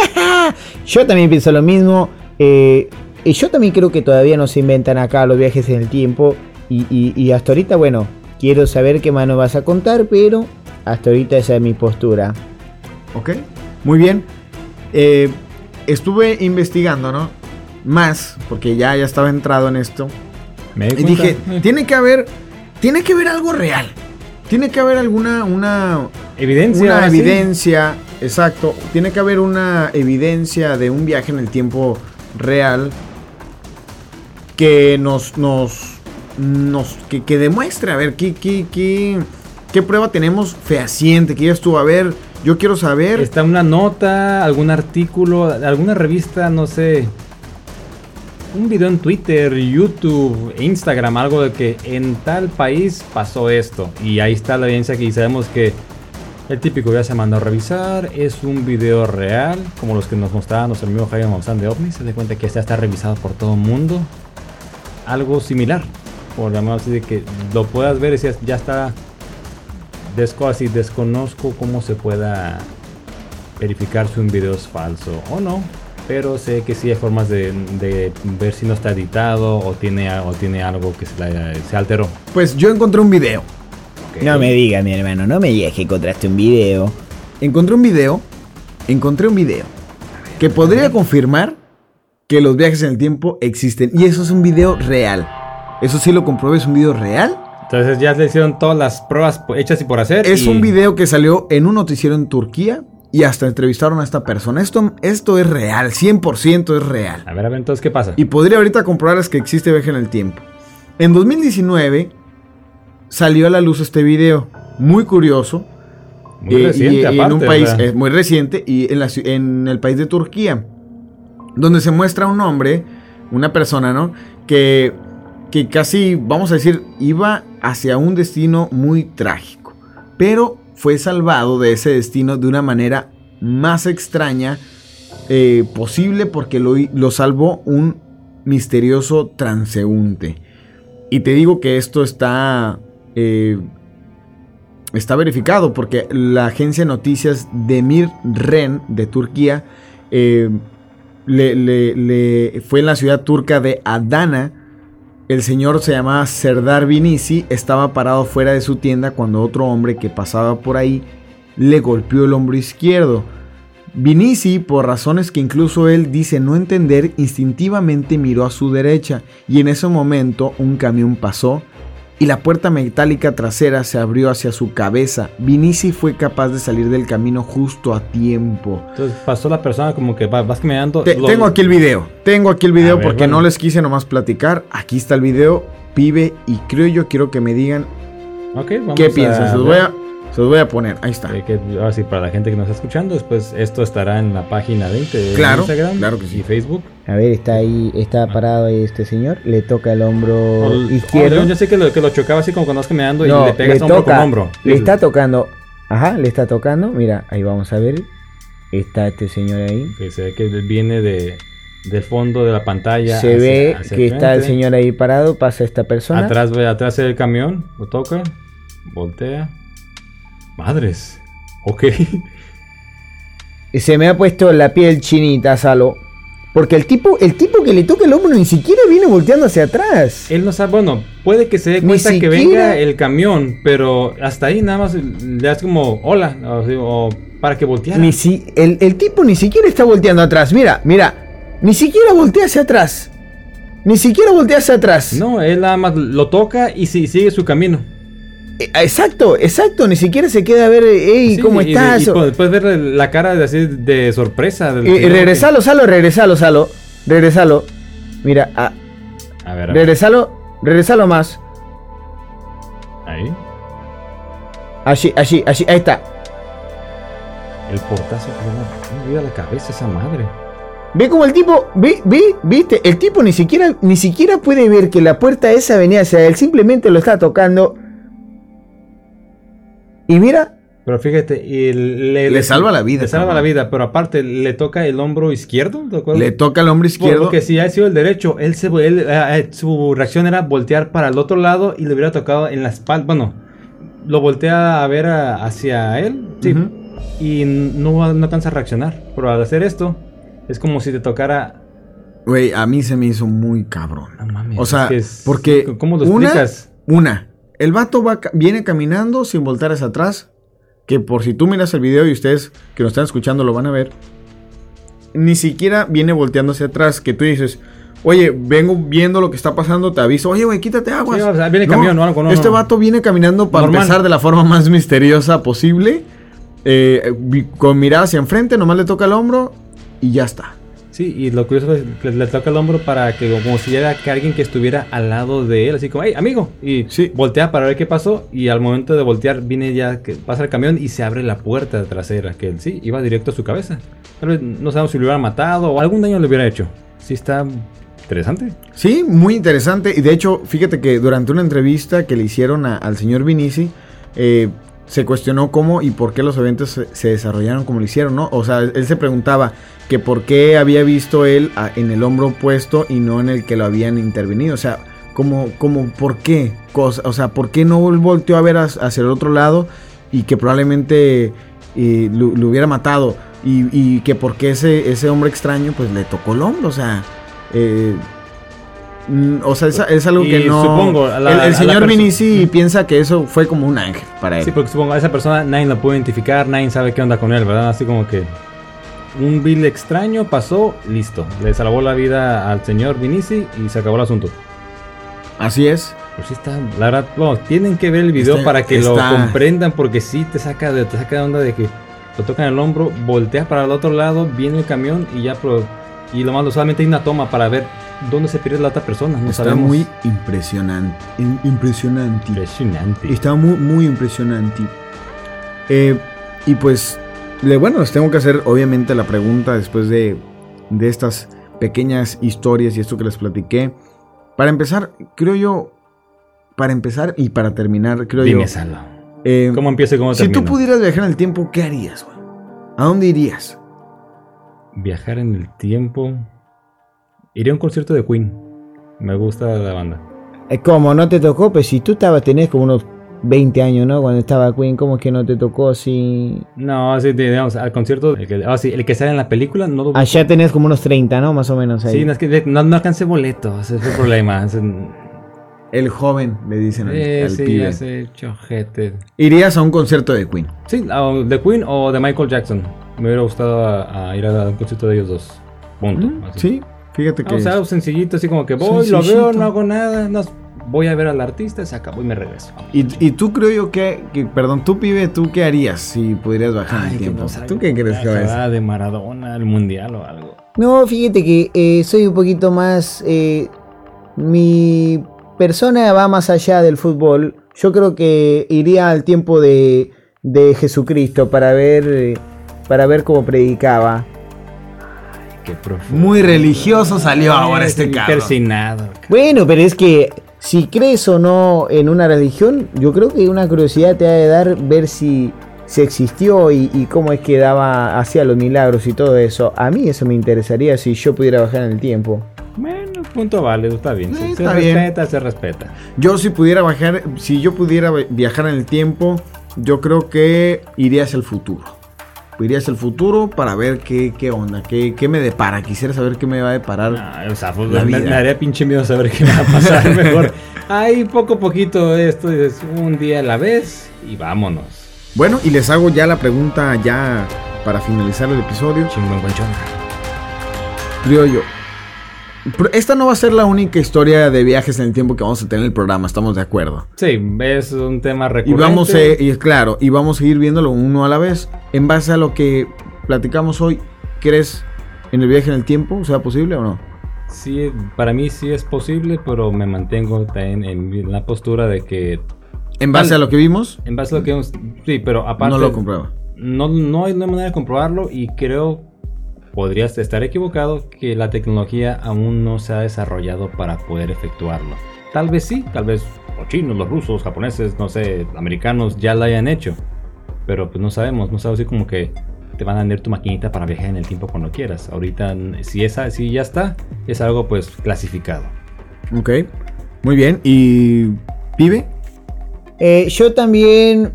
Speaker 3: Yo también pienso lo mismo. eh, y yo también creo que todavía no se inventan acá los viajes en el tiempo. Y, y- y hasta ahorita, bueno, quiero saber qué mano vas a contar, pero hasta ahorita esa es mi postura.
Speaker 1: Ok, muy bien. Eh, estuve investigando, ¿no? Más, porque ya, ya estaba entrado en esto.
Speaker 2: Me
Speaker 1: Y dije, (laughs) tiene que haber, tiene que haber algo real. Tiene que haber alguna, una,
Speaker 2: evidencia.
Speaker 1: una
Speaker 2: sí.
Speaker 1: evidencia, exacto. Tiene que haber una evidencia de un viaje en el tiempo real que nos, nos, nos, que, demuestre, a ver, qué, qué, qué, qué prueba tenemos fehaciente, que ya estuvo, a ver, yo quiero saber.
Speaker 2: Está una nota, algún artículo, alguna revista, no sé. Un video en Twitter, YouTube, Instagram, algo de que en tal país pasó esto. Y ahí está la evidencia que sabemos que el típico ya se mandó a revisar. Es un video real, como los que nos mostraba nuestro amigo Jaime Maussan de OVNI. Se da cuenta que ya está revisado por todo el mundo. Algo similar. Por llamarlo así de que lo puedas ver y ya está Desco así, desconozco cómo se pueda verificar si un video es falso o no. Pero sé que sí hay formas de, de ver si no está editado o tiene, o tiene algo que se, la- se alteró.
Speaker 1: Pues yo encontré un video.
Speaker 3: No me digas, mi hermano, no me digas que encontraste un video.
Speaker 1: Encontré un video. Encontré un video. Que podría confirmar que los viajes en el tiempo existen. Y eso es un video real. Eso sí lo comprobé, es un video real.
Speaker 2: Entonces ya le hicieron todas las pruebas hechas y por hacer.
Speaker 1: Es
Speaker 2: y-
Speaker 1: un video que salió en un noticiero en Turquía. Y hasta entrevistaron a esta persona. Esto, esto es real, 100% es real.
Speaker 2: A ver, a ver, entonces, ¿qué pasa?
Speaker 1: Y podría ahorita comprobarles que existe viaje en el tiempo. En 2019 salió a la luz este video. Muy curioso.
Speaker 2: Muy
Speaker 1: Eh,
Speaker 2: reciente,
Speaker 1: y-
Speaker 2: aparte.
Speaker 1: en un país eh, muy reciente y en, la en el país de Turquía, donde se muestra un hombre, una persona, ¿no? Que, que casi, vamos a decir, iba hacia un destino muy trágico, pero fue salvado de ese destino de una manera más extraña eh, posible porque lo, lo salvó un misterioso transeúnte. Y te digo que esto está eh, está verificado porque la agencia de noticias Demir Ren de Turquía eh, le, fue en la ciudad turca de Adana. El señor se llamaba Serdar Vinisi, estaba parado fuera de su tienda cuando otro hombre que pasaba por ahí le golpeó el hombro izquierdo. Vinisi, por razones que incluso él dice no entender, instintivamente miró a su derecha y en ese momento un camión pasó y la puerta metálica trasera se abrió hacia su cabeza. Vinisi fue capaz de salir del camino justo a tiempo.
Speaker 2: Entonces pasó la persona como que va, vas caminando.
Speaker 1: Te-
Speaker 2: lo-
Speaker 1: tengo aquí el video, tengo aquí el video
Speaker 2: A ver,
Speaker 1: porque
Speaker 2: bueno.
Speaker 1: no les quise nomás platicar. Aquí está el video, pibe, y creo yo quiero que me digan
Speaker 2: Ok, vamos
Speaker 1: qué
Speaker 2: a.
Speaker 1: Se los, voy a, se los voy a poner, ahí está.
Speaker 2: Eh, que ahora sí, para la gente que nos está escuchando, después esto estará en la página de, de
Speaker 1: Claro,
Speaker 2: Instagram
Speaker 1: claro que sí.
Speaker 2: y Facebook.
Speaker 3: A ver, está ahí, está parado ahí este señor, le toca el hombro
Speaker 2: O-
Speaker 3: izquierdo.
Speaker 2: o yo sé que lo, que lo chocaba así como cuando vas caminando
Speaker 3: No,
Speaker 2: y le pegas hombro con hombro.
Speaker 3: Le está tocando. Ajá, le está tocando. Mira, ahí vamos a ver. Está este señor ahí.
Speaker 2: Que se ve que viene de, del fondo de la pantalla.
Speaker 3: Se
Speaker 2: hacia-
Speaker 3: ve
Speaker 2: hacia
Speaker 3: que está el señor ahí parado. Pasa esta persona.
Speaker 2: Atrás, ve, atrás el camión, lo toca, voltea. Madres. Ok.
Speaker 3: Y Se me ha puesto la piel chinita, Salo. Porque el tipo, el tipo que le toca el hombro ni siquiera viene volteando hacia atrás.
Speaker 2: Él no sabe, bueno, puede que se dé cuenta que venga el camión, pero hasta ahí nada más le das como hola, o, para que volteara.
Speaker 3: Ni si, el, el tipo ni siquiera está volteando atrás. Mira, mira. Ni siquiera voltea hacia atrás. Ni siquiera voltea hacia atrás.
Speaker 2: No, él nada más lo toca y sigue su camino.
Speaker 3: Eh, Exacto, exacto. Ni siquiera se queda a ver, hey,
Speaker 2: Sí,
Speaker 3: ¿cómo
Speaker 2: y-
Speaker 3: estás?
Speaker 2: Y, puedes ver la cara de, así de sorpresa. del
Speaker 3: Y,
Speaker 2: señor que-
Speaker 3: regresalo, Salo, regresalo, Salo. Regresalo. Mira, a-
Speaker 2: A ver, a ver.
Speaker 3: regresalo, regresalo más.
Speaker 2: Ahí.
Speaker 3: Allí, allí, allí, ahí está.
Speaker 2: El portazo me dio a la cabeza esa madre.
Speaker 3: Ve como el tipo, ve, ve, viste, el tipo ni siquiera, ni siquiera puede ver que la puerta esa venía hacia él, simplemente lo está tocando. Y mira,
Speaker 2: Pero fíjate, y le,
Speaker 1: Le salva la vida,
Speaker 2: Le salva
Speaker 1: cabrón.
Speaker 2: la vida, pero aparte le toca el hombro izquierdo, ¿de acuerdo?
Speaker 1: Le toca al hombre izquierdo.
Speaker 2: Porque si ha sido el derecho, él se, él, eh, eh, su reacción era voltear para el otro lado y le hubiera tocado en la espalda. Bueno, lo voltea a ver a- hacia él. Sí. Y no, no alcanza a reaccionar. Pero al hacer esto, es como si te tocara.
Speaker 1: Güey, a mí se me hizo muy cabrón.
Speaker 2: No mames,
Speaker 1: O sea,
Speaker 2: es que es-
Speaker 1: porque.
Speaker 2: ¿Cómo lo
Speaker 1: una-
Speaker 2: explicas?
Speaker 1: Una, el vato va, viene caminando sin voltar hacia atrás. Que por si tú miras el video y ustedes que nos están escuchando lo van a ver. Ni siquiera viene volteando hacia atrás. Que tú dices, oye, vengo viendo lo que está pasando, te aviso. Oye, güey, quítate aguas.
Speaker 2: Sí, o sea, viene camión no,
Speaker 1: Este
Speaker 2: no.
Speaker 1: vato viene caminando para
Speaker 2: Normal.
Speaker 1: empezar de la forma más misteriosa posible. eh, con mirada hacia enfrente, nomás le toca el hombro y ya está.
Speaker 2: Sí, y lo curioso es que le, toca el hombro para que como si era que alguien que estuviera al lado de él, así como, hey, amigo, y
Speaker 1: Sí.
Speaker 2: voltea para ver qué pasó, y al momento de voltear viene ya que pasa el camión y se abre la puerta trasera, que él sí, iba directo a su cabeza. Tal vez no sabemos si lo hubiera matado o algún daño le hubiera hecho. Sí está interesante.
Speaker 1: Sí, muy interesante. Y de hecho, fíjate que durante una entrevista que le hicieron a- al señor Vinici, eh, se cuestionó cómo y por qué los eventos se, desarrollaron como lo hicieron, ¿no? O sea, él se preguntaba que por qué había visto él en el hombro opuesto y no en el que lo habían intervenido. O sea, como, como ¿por qué? O sea, ¿por qué no volteó a ver hacia el otro lado y que probablemente eh, lo, hubiera matado? Y, y que por qué ese, ese hombre extraño pues le tocó el hombro, o sea... eh, O sea, es, es algo
Speaker 2: Y
Speaker 1: que no.
Speaker 2: supongo, la-
Speaker 1: el, el
Speaker 2: la
Speaker 1: señor Vinici piensa que eso fue como un ángel para él.
Speaker 2: Sí, porque supongo a esa persona nadie lo puede identificar, nadie sabe qué onda con él, ¿verdad? Así como que un bill extraño pasó, listo. Le salvó la vida al señor Vinici y se acabó el asunto.
Speaker 1: Así es.
Speaker 2: Pues sí está, la verdad, bueno, tienen que ver el video
Speaker 1: Está-
Speaker 2: para que
Speaker 1: está-
Speaker 2: lo comprendan porque sí te saca de, te saca de onda de que lo tocan el hombro, volteas para el otro lado, viene el camión y ya pro- y lo malo solamente hay una toma para ver dónde se pierde la otra persona, no
Speaker 1: Está
Speaker 2: sabemos.
Speaker 1: muy impresionante. im- impresionante.
Speaker 2: impresionante.
Speaker 1: Está muy, muy impresionante. Eh, y pues, le, bueno, les tengo que hacer obviamente la pregunta después de, de estas pequeñas historias y esto que les platiqué. Para empezar, creo yo, para empezar y para terminar, creo
Speaker 2: Dime,
Speaker 1: yo.
Speaker 2: Salo.
Speaker 1: eh,
Speaker 2: ¿Cómo empieza y cómo
Speaker 1: si tú pudieras viajar en el tiempo, ¿qué harías? güey? ¿A dónde irías?
Speaker 2: Viajar en el tiempo. Iría a un concierto de Queen. Me gusta la banda.
Speaker 3: eh, ¿cómo no te tocó? Pues si tú estabas, tenés como unos 20 años, ¿no? Cuando estaba Queen, ¿cómo es que no te tocó así?
Speaker 2: No, así digamos, al concierto, el que, ah, sí, el que sale en la película, no lo
Speaker 3: Allá tenés como unos 30, ¿no? Más o menos ahí.
Speaker 2: Sí, no, es que no, no alcancé boleto, ese fue el problema. Ese-
Speaker 1: El joven, le dicen al,
Speaker 2: Eh,
Speaker 1: al
Speaker 2: sí,
Speaker 1: pibe.
Speaker 2: sé, chojete.
Speaker 1: Irías a un concierto de Queen.
Speaker 2: Sí, o de Queen o de Michael Jackson. Me hubiera gustado a, a ir a un concierto de ellos dos. Punto.
Speaker 1: Mm,
Speaker 2: así.
Speaker 1: Sí, fíjate que...
Speaker 2: O sea, algo sencillito, así como que voy, lo veo, no hago nada, no, voy a ver al artista, se acabó y me regreso.
Speaker 1: y, y tú creo yo que, que- perdón, tú pibe, ¿tú qué harías si pudieras bajar
Speaker 2: Ay,
Speaker 1: el tiempo? ¿Tú qué crees que va a
Speaker 2: una
Speaker 1: ser?
Speaker 2: jugada de Maradona, el mundial o algo.
Speaker 3: No, fíjate que eh, soy un poquito más... eh, mi persona va más allá del fútbol. Yo creo que iría al tiempo de, de Jesucristo para ver, eh, para ver cómo predicaba.
Speaker 2: Qué profundo.
Speaker 1: Muy religioso salió ahora
Speaker 2: Eh,
Speaker 1: este cabrón.
Speaker 3: Bueno, pero es que si crees o no en una religión, yo creo que una curiosidad te ha de dar ver si, si existió y, y cómo es que daba, hacía los milagros y todo eso. A mí eso me interesaría si yo pudiera bajar en el tiempo.
Speaker 2: Bueno, punto válido, está bien.
Speaker 1: Sí,
Speaker 2: se
Speaker 1: está
Speaker 2: se
Speaker 1: bien.
Speaker 2: respeta, se respeta.
Speaker 1: Yo si pudiera bajar, si yo pudiera vi- viajar en el tiempo, yo creo que iría hacia el futuro. Hacia el futuro para ver qué, qué onda, qué, qué me depara. Quisiera saber qué me va a deparar.
Speaker 2: Ah, o sea, pues,
Speaker 1: La
Speaker 2: me,
Speaker 1: vida.
Speaker 2: me daría pinche miedo saber qué va a pasar. (laughs) Mejor, ahí poco a poquito esto, dices, un día a la vez y vámonos.
Speaker 1: Bueno, y les hago ya la pregunta ya para finalizar el episodio.
Speaker 2: Chingón, guanchón.
Speaker 1: Esta no va a ser la única historia de viajes en el tiempo que vamos a tener en el programa, estamos de acuerdo.
Speaker 2: Sí, es un tema
Speaker 1: Y
Speaker 2: recurrente.
Speaker 1: vamos, a, y claro, y vamos a ir viéndolo uno a la vez. En base a lo que platicamos hoy, ¿crees en el viaje en el tiempo? ¿Sea posible o no?
Speaker 2: Sí, para mí sí es posible, pero me mantengo también en la postura de que,
Speaker 1: En base a lo que vimos,
Speaker 2: en base a lo que hemos... Sí, pero aparte...
Speaker 1: no lo comprueba.
Speaker 2: no, no hay no hay manera de comprobarlo y creo, podrías estar equivocado, que la tecnología aún no se ha desarrollado para poder efectuarlo. Tal vez sí, tal vez los chinos, los rusos, japoneses, no sé, americanos ya lo hayan hecho. Pero pues no sabemos, no sabemos si como que te van a vender tu maquinita para viajar en el tiempo cuando quieras. Ahorita, si, esa, si ya está, es algo pues clasificado.
Speaker 1: Ok, muy bien. ¿Y pibe?
Speaker 3: Eh, yo también,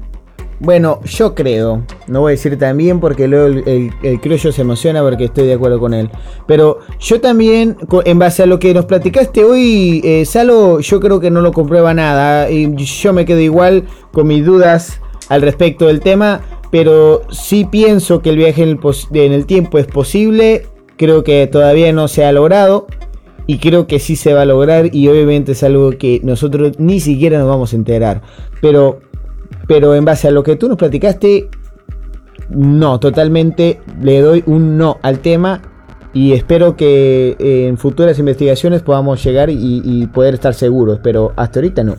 Speaker 3: bueno, yo creo, no voy a decir también porque luego el, el, criollo se emociona porque estoy de acuerdo con él. Pero yo también, en base a lo que nos platicaste hoy, eh, Salo, yo creo que no lo comprueba nada. Y yo me quedo igual con mis dudas al respecto del tema. Pero sí pienso que el viaje en el, en el tiempo es posible. Creo que todavía no se ha logrado. Y creo que sí se va a lograr. Y obviamente es algo que nosotros ni siquiera nos vamos a enterar. Pero, pero en base a lo que tú nos platicaste, no, totalmente le doy un no al tema. Y espero que eh, en futuras investigaciones podamos llegar y, y poder estar seguros. Pero hasta ahorita no.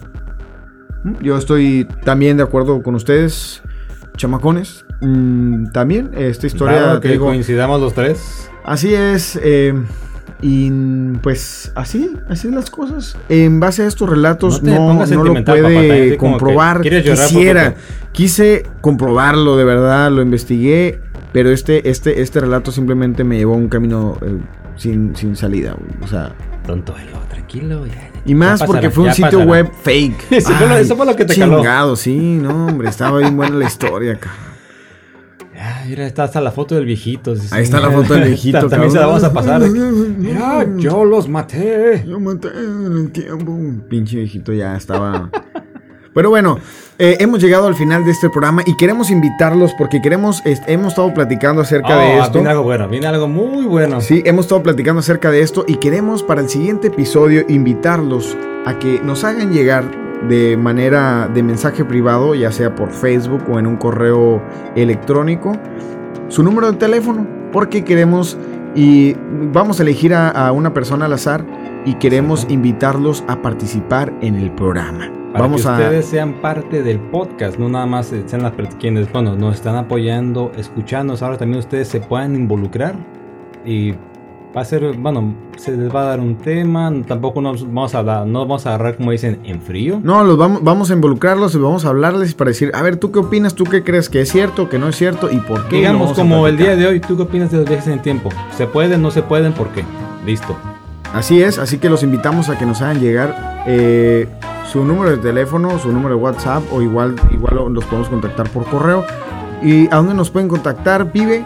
Speaker 1: Yo estoy también de acuerdo con ustedes, chamacones. Mm, también esta historia,
Speaker 2: que
Speaker 1: digo,
Speaker 2: coincidamos los tres.
Speaker 1: así es. eh, y pues así, así las cosas. En base a estos relatos
Speaker 2: No
Speaker 1: no, lo
Speaker 2: papá,
Speaker 1: puede
Speaker 2: que
Speaker 1: comprobar. Quisiera, quise comprobarlo de verdad, lo investigué, pero este, este, este relato simplemente me llevó a un camino eh, sin, sin salida. O sea,
Speaker 2: Tonto, Elo, tranquilo. ya, ya.
Speaker 1: y más porque fue un sitio
Speaker 2: pasará.
Speaker 1: web fake. (laughs)
Speaker 2: Eso fue lo- eso fue lo que te caló.
Speaker 1: chingado, sí, no, hombre, estaba bien buena la historia acá.
Speaker 2: Ah, mira, está hasta la foto del viejito. sí,
Speaker 1: Ahí está la foto del viejito. (laughs)
Speaker 2: También se la vamos a pasar.
Speaker 4: Mira, (laughs) yo los maté.
Speaker 1: Yo maté en el tiempo. Pinche viejito ya estaba. Pero bueno, eh, hemos llegado al final de este programa y queremos invitarlos porque queremos, est- hemos estado platicando acerca de
Speaker 2: Oh,
Speaker 1: esto.
Speaker 2: Viene algo bueno, viene algo muy bueno.
Speaker 1: Sí, hemos estado platicando acerca de esto y queremos para el siguiente episodio invitarlos a que nos hagan llegar de manera de mensaje privado, ya sea por Facebook o en un correo electrónico, su número de teléfono, porque queremos y vamos a elegir a, a una persona al azar y queremos invitarlos a participar en el programa.
Speaker 2: Para
Speaker 1: vamos
Speaker 2: que
Speaker 1: a
Speaker 2: ustedes sean parte del podcast, no nada más sean las quienes bueno, nos están apoyando, escuchándonos. Ahora también ustedes se puedan involucrar y va a ser, bueno, se les va a dar un tema. Tampoco nos vamos a hablar, no vamos a agarrar como dicen en frío.
Speaker 1: No, los vamos, vamos a involucrarlos y vamos a hablarles para decir, a ver, ¿tú qué opinas? ¿Tú qué crees que es cierto, que no es cierto y por qué?
Speaker 2: Digamos como el día de hoy, ¿tú qué opinas de los viajes en el tiempo? ¿Se pueden, no se pueden? ¿Por qué? Listo.
Speaker 1: Así es, así que los invitamos a que nos hagan llegar eh, su número de teléfono, su número de WhatsApp o igual, igual lo- los podemos contactar por correo. ¿Y a dónde nos pueden contactar, pibe?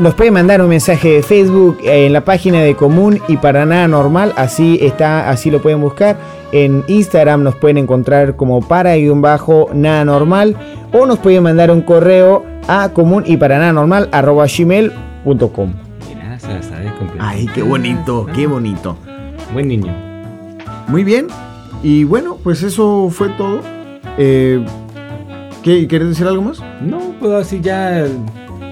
Speaker 3: Nos pueden mandar un mensaje de Facebook eh, en la página de Común y para nada normal, así está, así lo pueden buscar. En Instagram nos pueden encontrar como para guion bajo nada normal o nos pueden mandar un correo a común y para nada normal arroba gmail.com.
Speaker 1: Ay, qué bonito, qué bonito.
Speaker 2: Buen niño.
Speaker 1: Muy bien. Y bueno, pues eso fue todo. Eh, ¿qué, ¿Quieres decir algo más?
Speaker 2: No, pues así ya.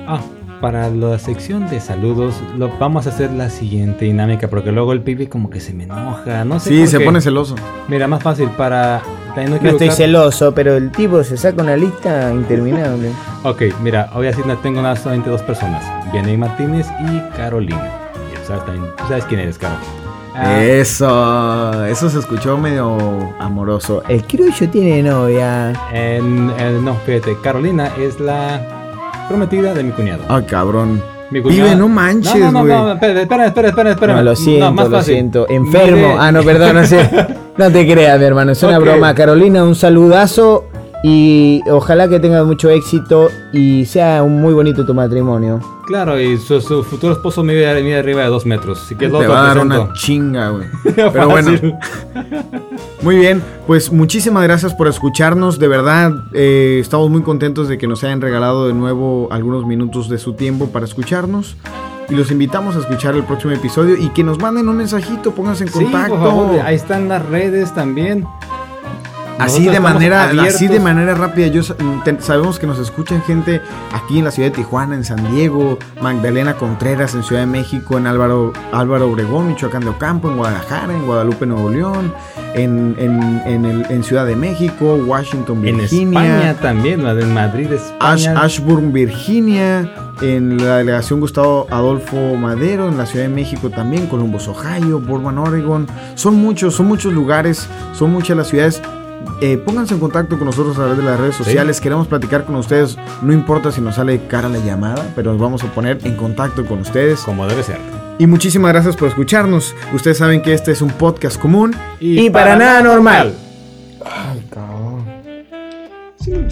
Speaker 2: Ah, para la sección de saludos, lo vamos a hacer la siguiente dinámica, porque luego el pibe como que se me enoja, no sé.
Speaker 1: Sí, se
Speaker 2: qué.
Speaker 1: pone celoso.
Speaker 2: Mira, más fácil para.
Speaker 3: No estoy celoso, pero el tipo se saca una lista interminable. (laughs)
Speaker 2: Ok, mira, hoy así no tengo nada, solamente dos personas: Vianney Martínez y Carolina. También- tú sabes quién eres, Caro. Ah,
Speaker 1: Eso, eso se escuchó medio amoroso.
Speaker 3: El criollo tiene novia.
Speaker 2: en- en- no, fíjate, Carolina es la prometida de mi cuñado.
Speaker 1: Ay, cabrón.
Speaker 2: Mi
Speaker 1: Pibe, no manches,
Speaker 2: No, no,
Speaker 1: güey.
Speaker 2: no, no, espera, espera, espera, espera.
Speaker 3: No, lo siento,
Speaker 2: más
Speaker 3: lo
Speaker 2: fácil.
Speaker 3: siento. Enfermo.
Speaker 2: Mire-
Speaker 3: Ah, no, perdón, no sé. (laughs) No te creas, mi hermano. Es una broma. Carolina, un saludazo. Y ojalá que tengas mucho éxito y sea un muy bonito tu matrimonio.
Speaker 2: Claro, y su, su futuro esposo mide, mide arriba de dos metros. Así que
Speaker 1: Te va a dar una chinga, güey. (laughs) Pero bueno, muy bien. Pues muchísimas gracias por escucharnos. De verdad, eh, estamos muy contentos de que nos hayan regalado de nuevo algunos minutos de su tiempo para escucharnos. Y los invitamos a escuchar el próximo episodio y que nos manden un mensajito, pónganse en
Speaker 2: Sí,
Speaker 1: contacto.
Speaker 2: por favor, ahí están las redes también.
Speaker 1: Así de manera,
Speaker 2: abiertos.
Speaker 1: así de manera rápida. Yo te- sabemos que nos escuchan gente aquí en la ciudad de Tijuana, en San Diego, Magdalena Contreras en Ciudad de México, en Álvaro, Álvaro Obregón, Michoacán de Ocampo, en Guadalajara, en Guadalupe, Nuevo León, en, en- en el- en Ciudad de México, Washington,
Speaker 2: En
Speaker 1: Virginia.
Speaker 2: España también, la de Madrid,
Speaker 1: Ash-
Speaker 2: España.
Speaker 1: Ashburn, Virginia, en la delegación Gustavo Adolfo Madero, en la Ciudad de México también, Columbus, Ohio, Bourbon, Oregon. Son muchos, son muchos lugares, son muchas las ciudades. Eh, pónganse en contacto con nosotros a través de las redes sociales. Queremos platicar con ustedes. No importa si nos sale cara la llamada, pero nos vamos a poner en contacto con ustedes.
Speaker 2: Como debe ser.
Speaker 1: Y muchísimas gracias por escucharnos. Ustedes saben que este es un podcast común.
Speaker 3: Y, para, nada normal.
Speaker 1: Ay, cabrón.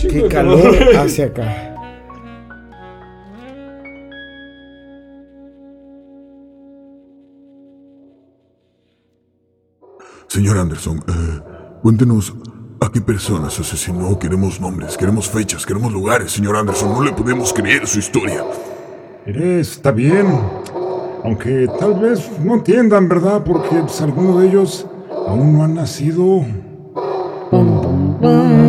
Speaker 1: Qué calor hace (laughs) acá.
Speaker 5: Señor Anderson, eh, cuéntenos a qué personas asesinó. Queremos nombres, queremos fechas, queremos lugares, señor Anderson. No le podemos creer su historia.
Speaker 4: Está bien. Aunque tal vez no entiendan, ¿verdad? Porque pues, algunos de ellos aún no han nacido.
Speaker 3: Pum, pum, pum.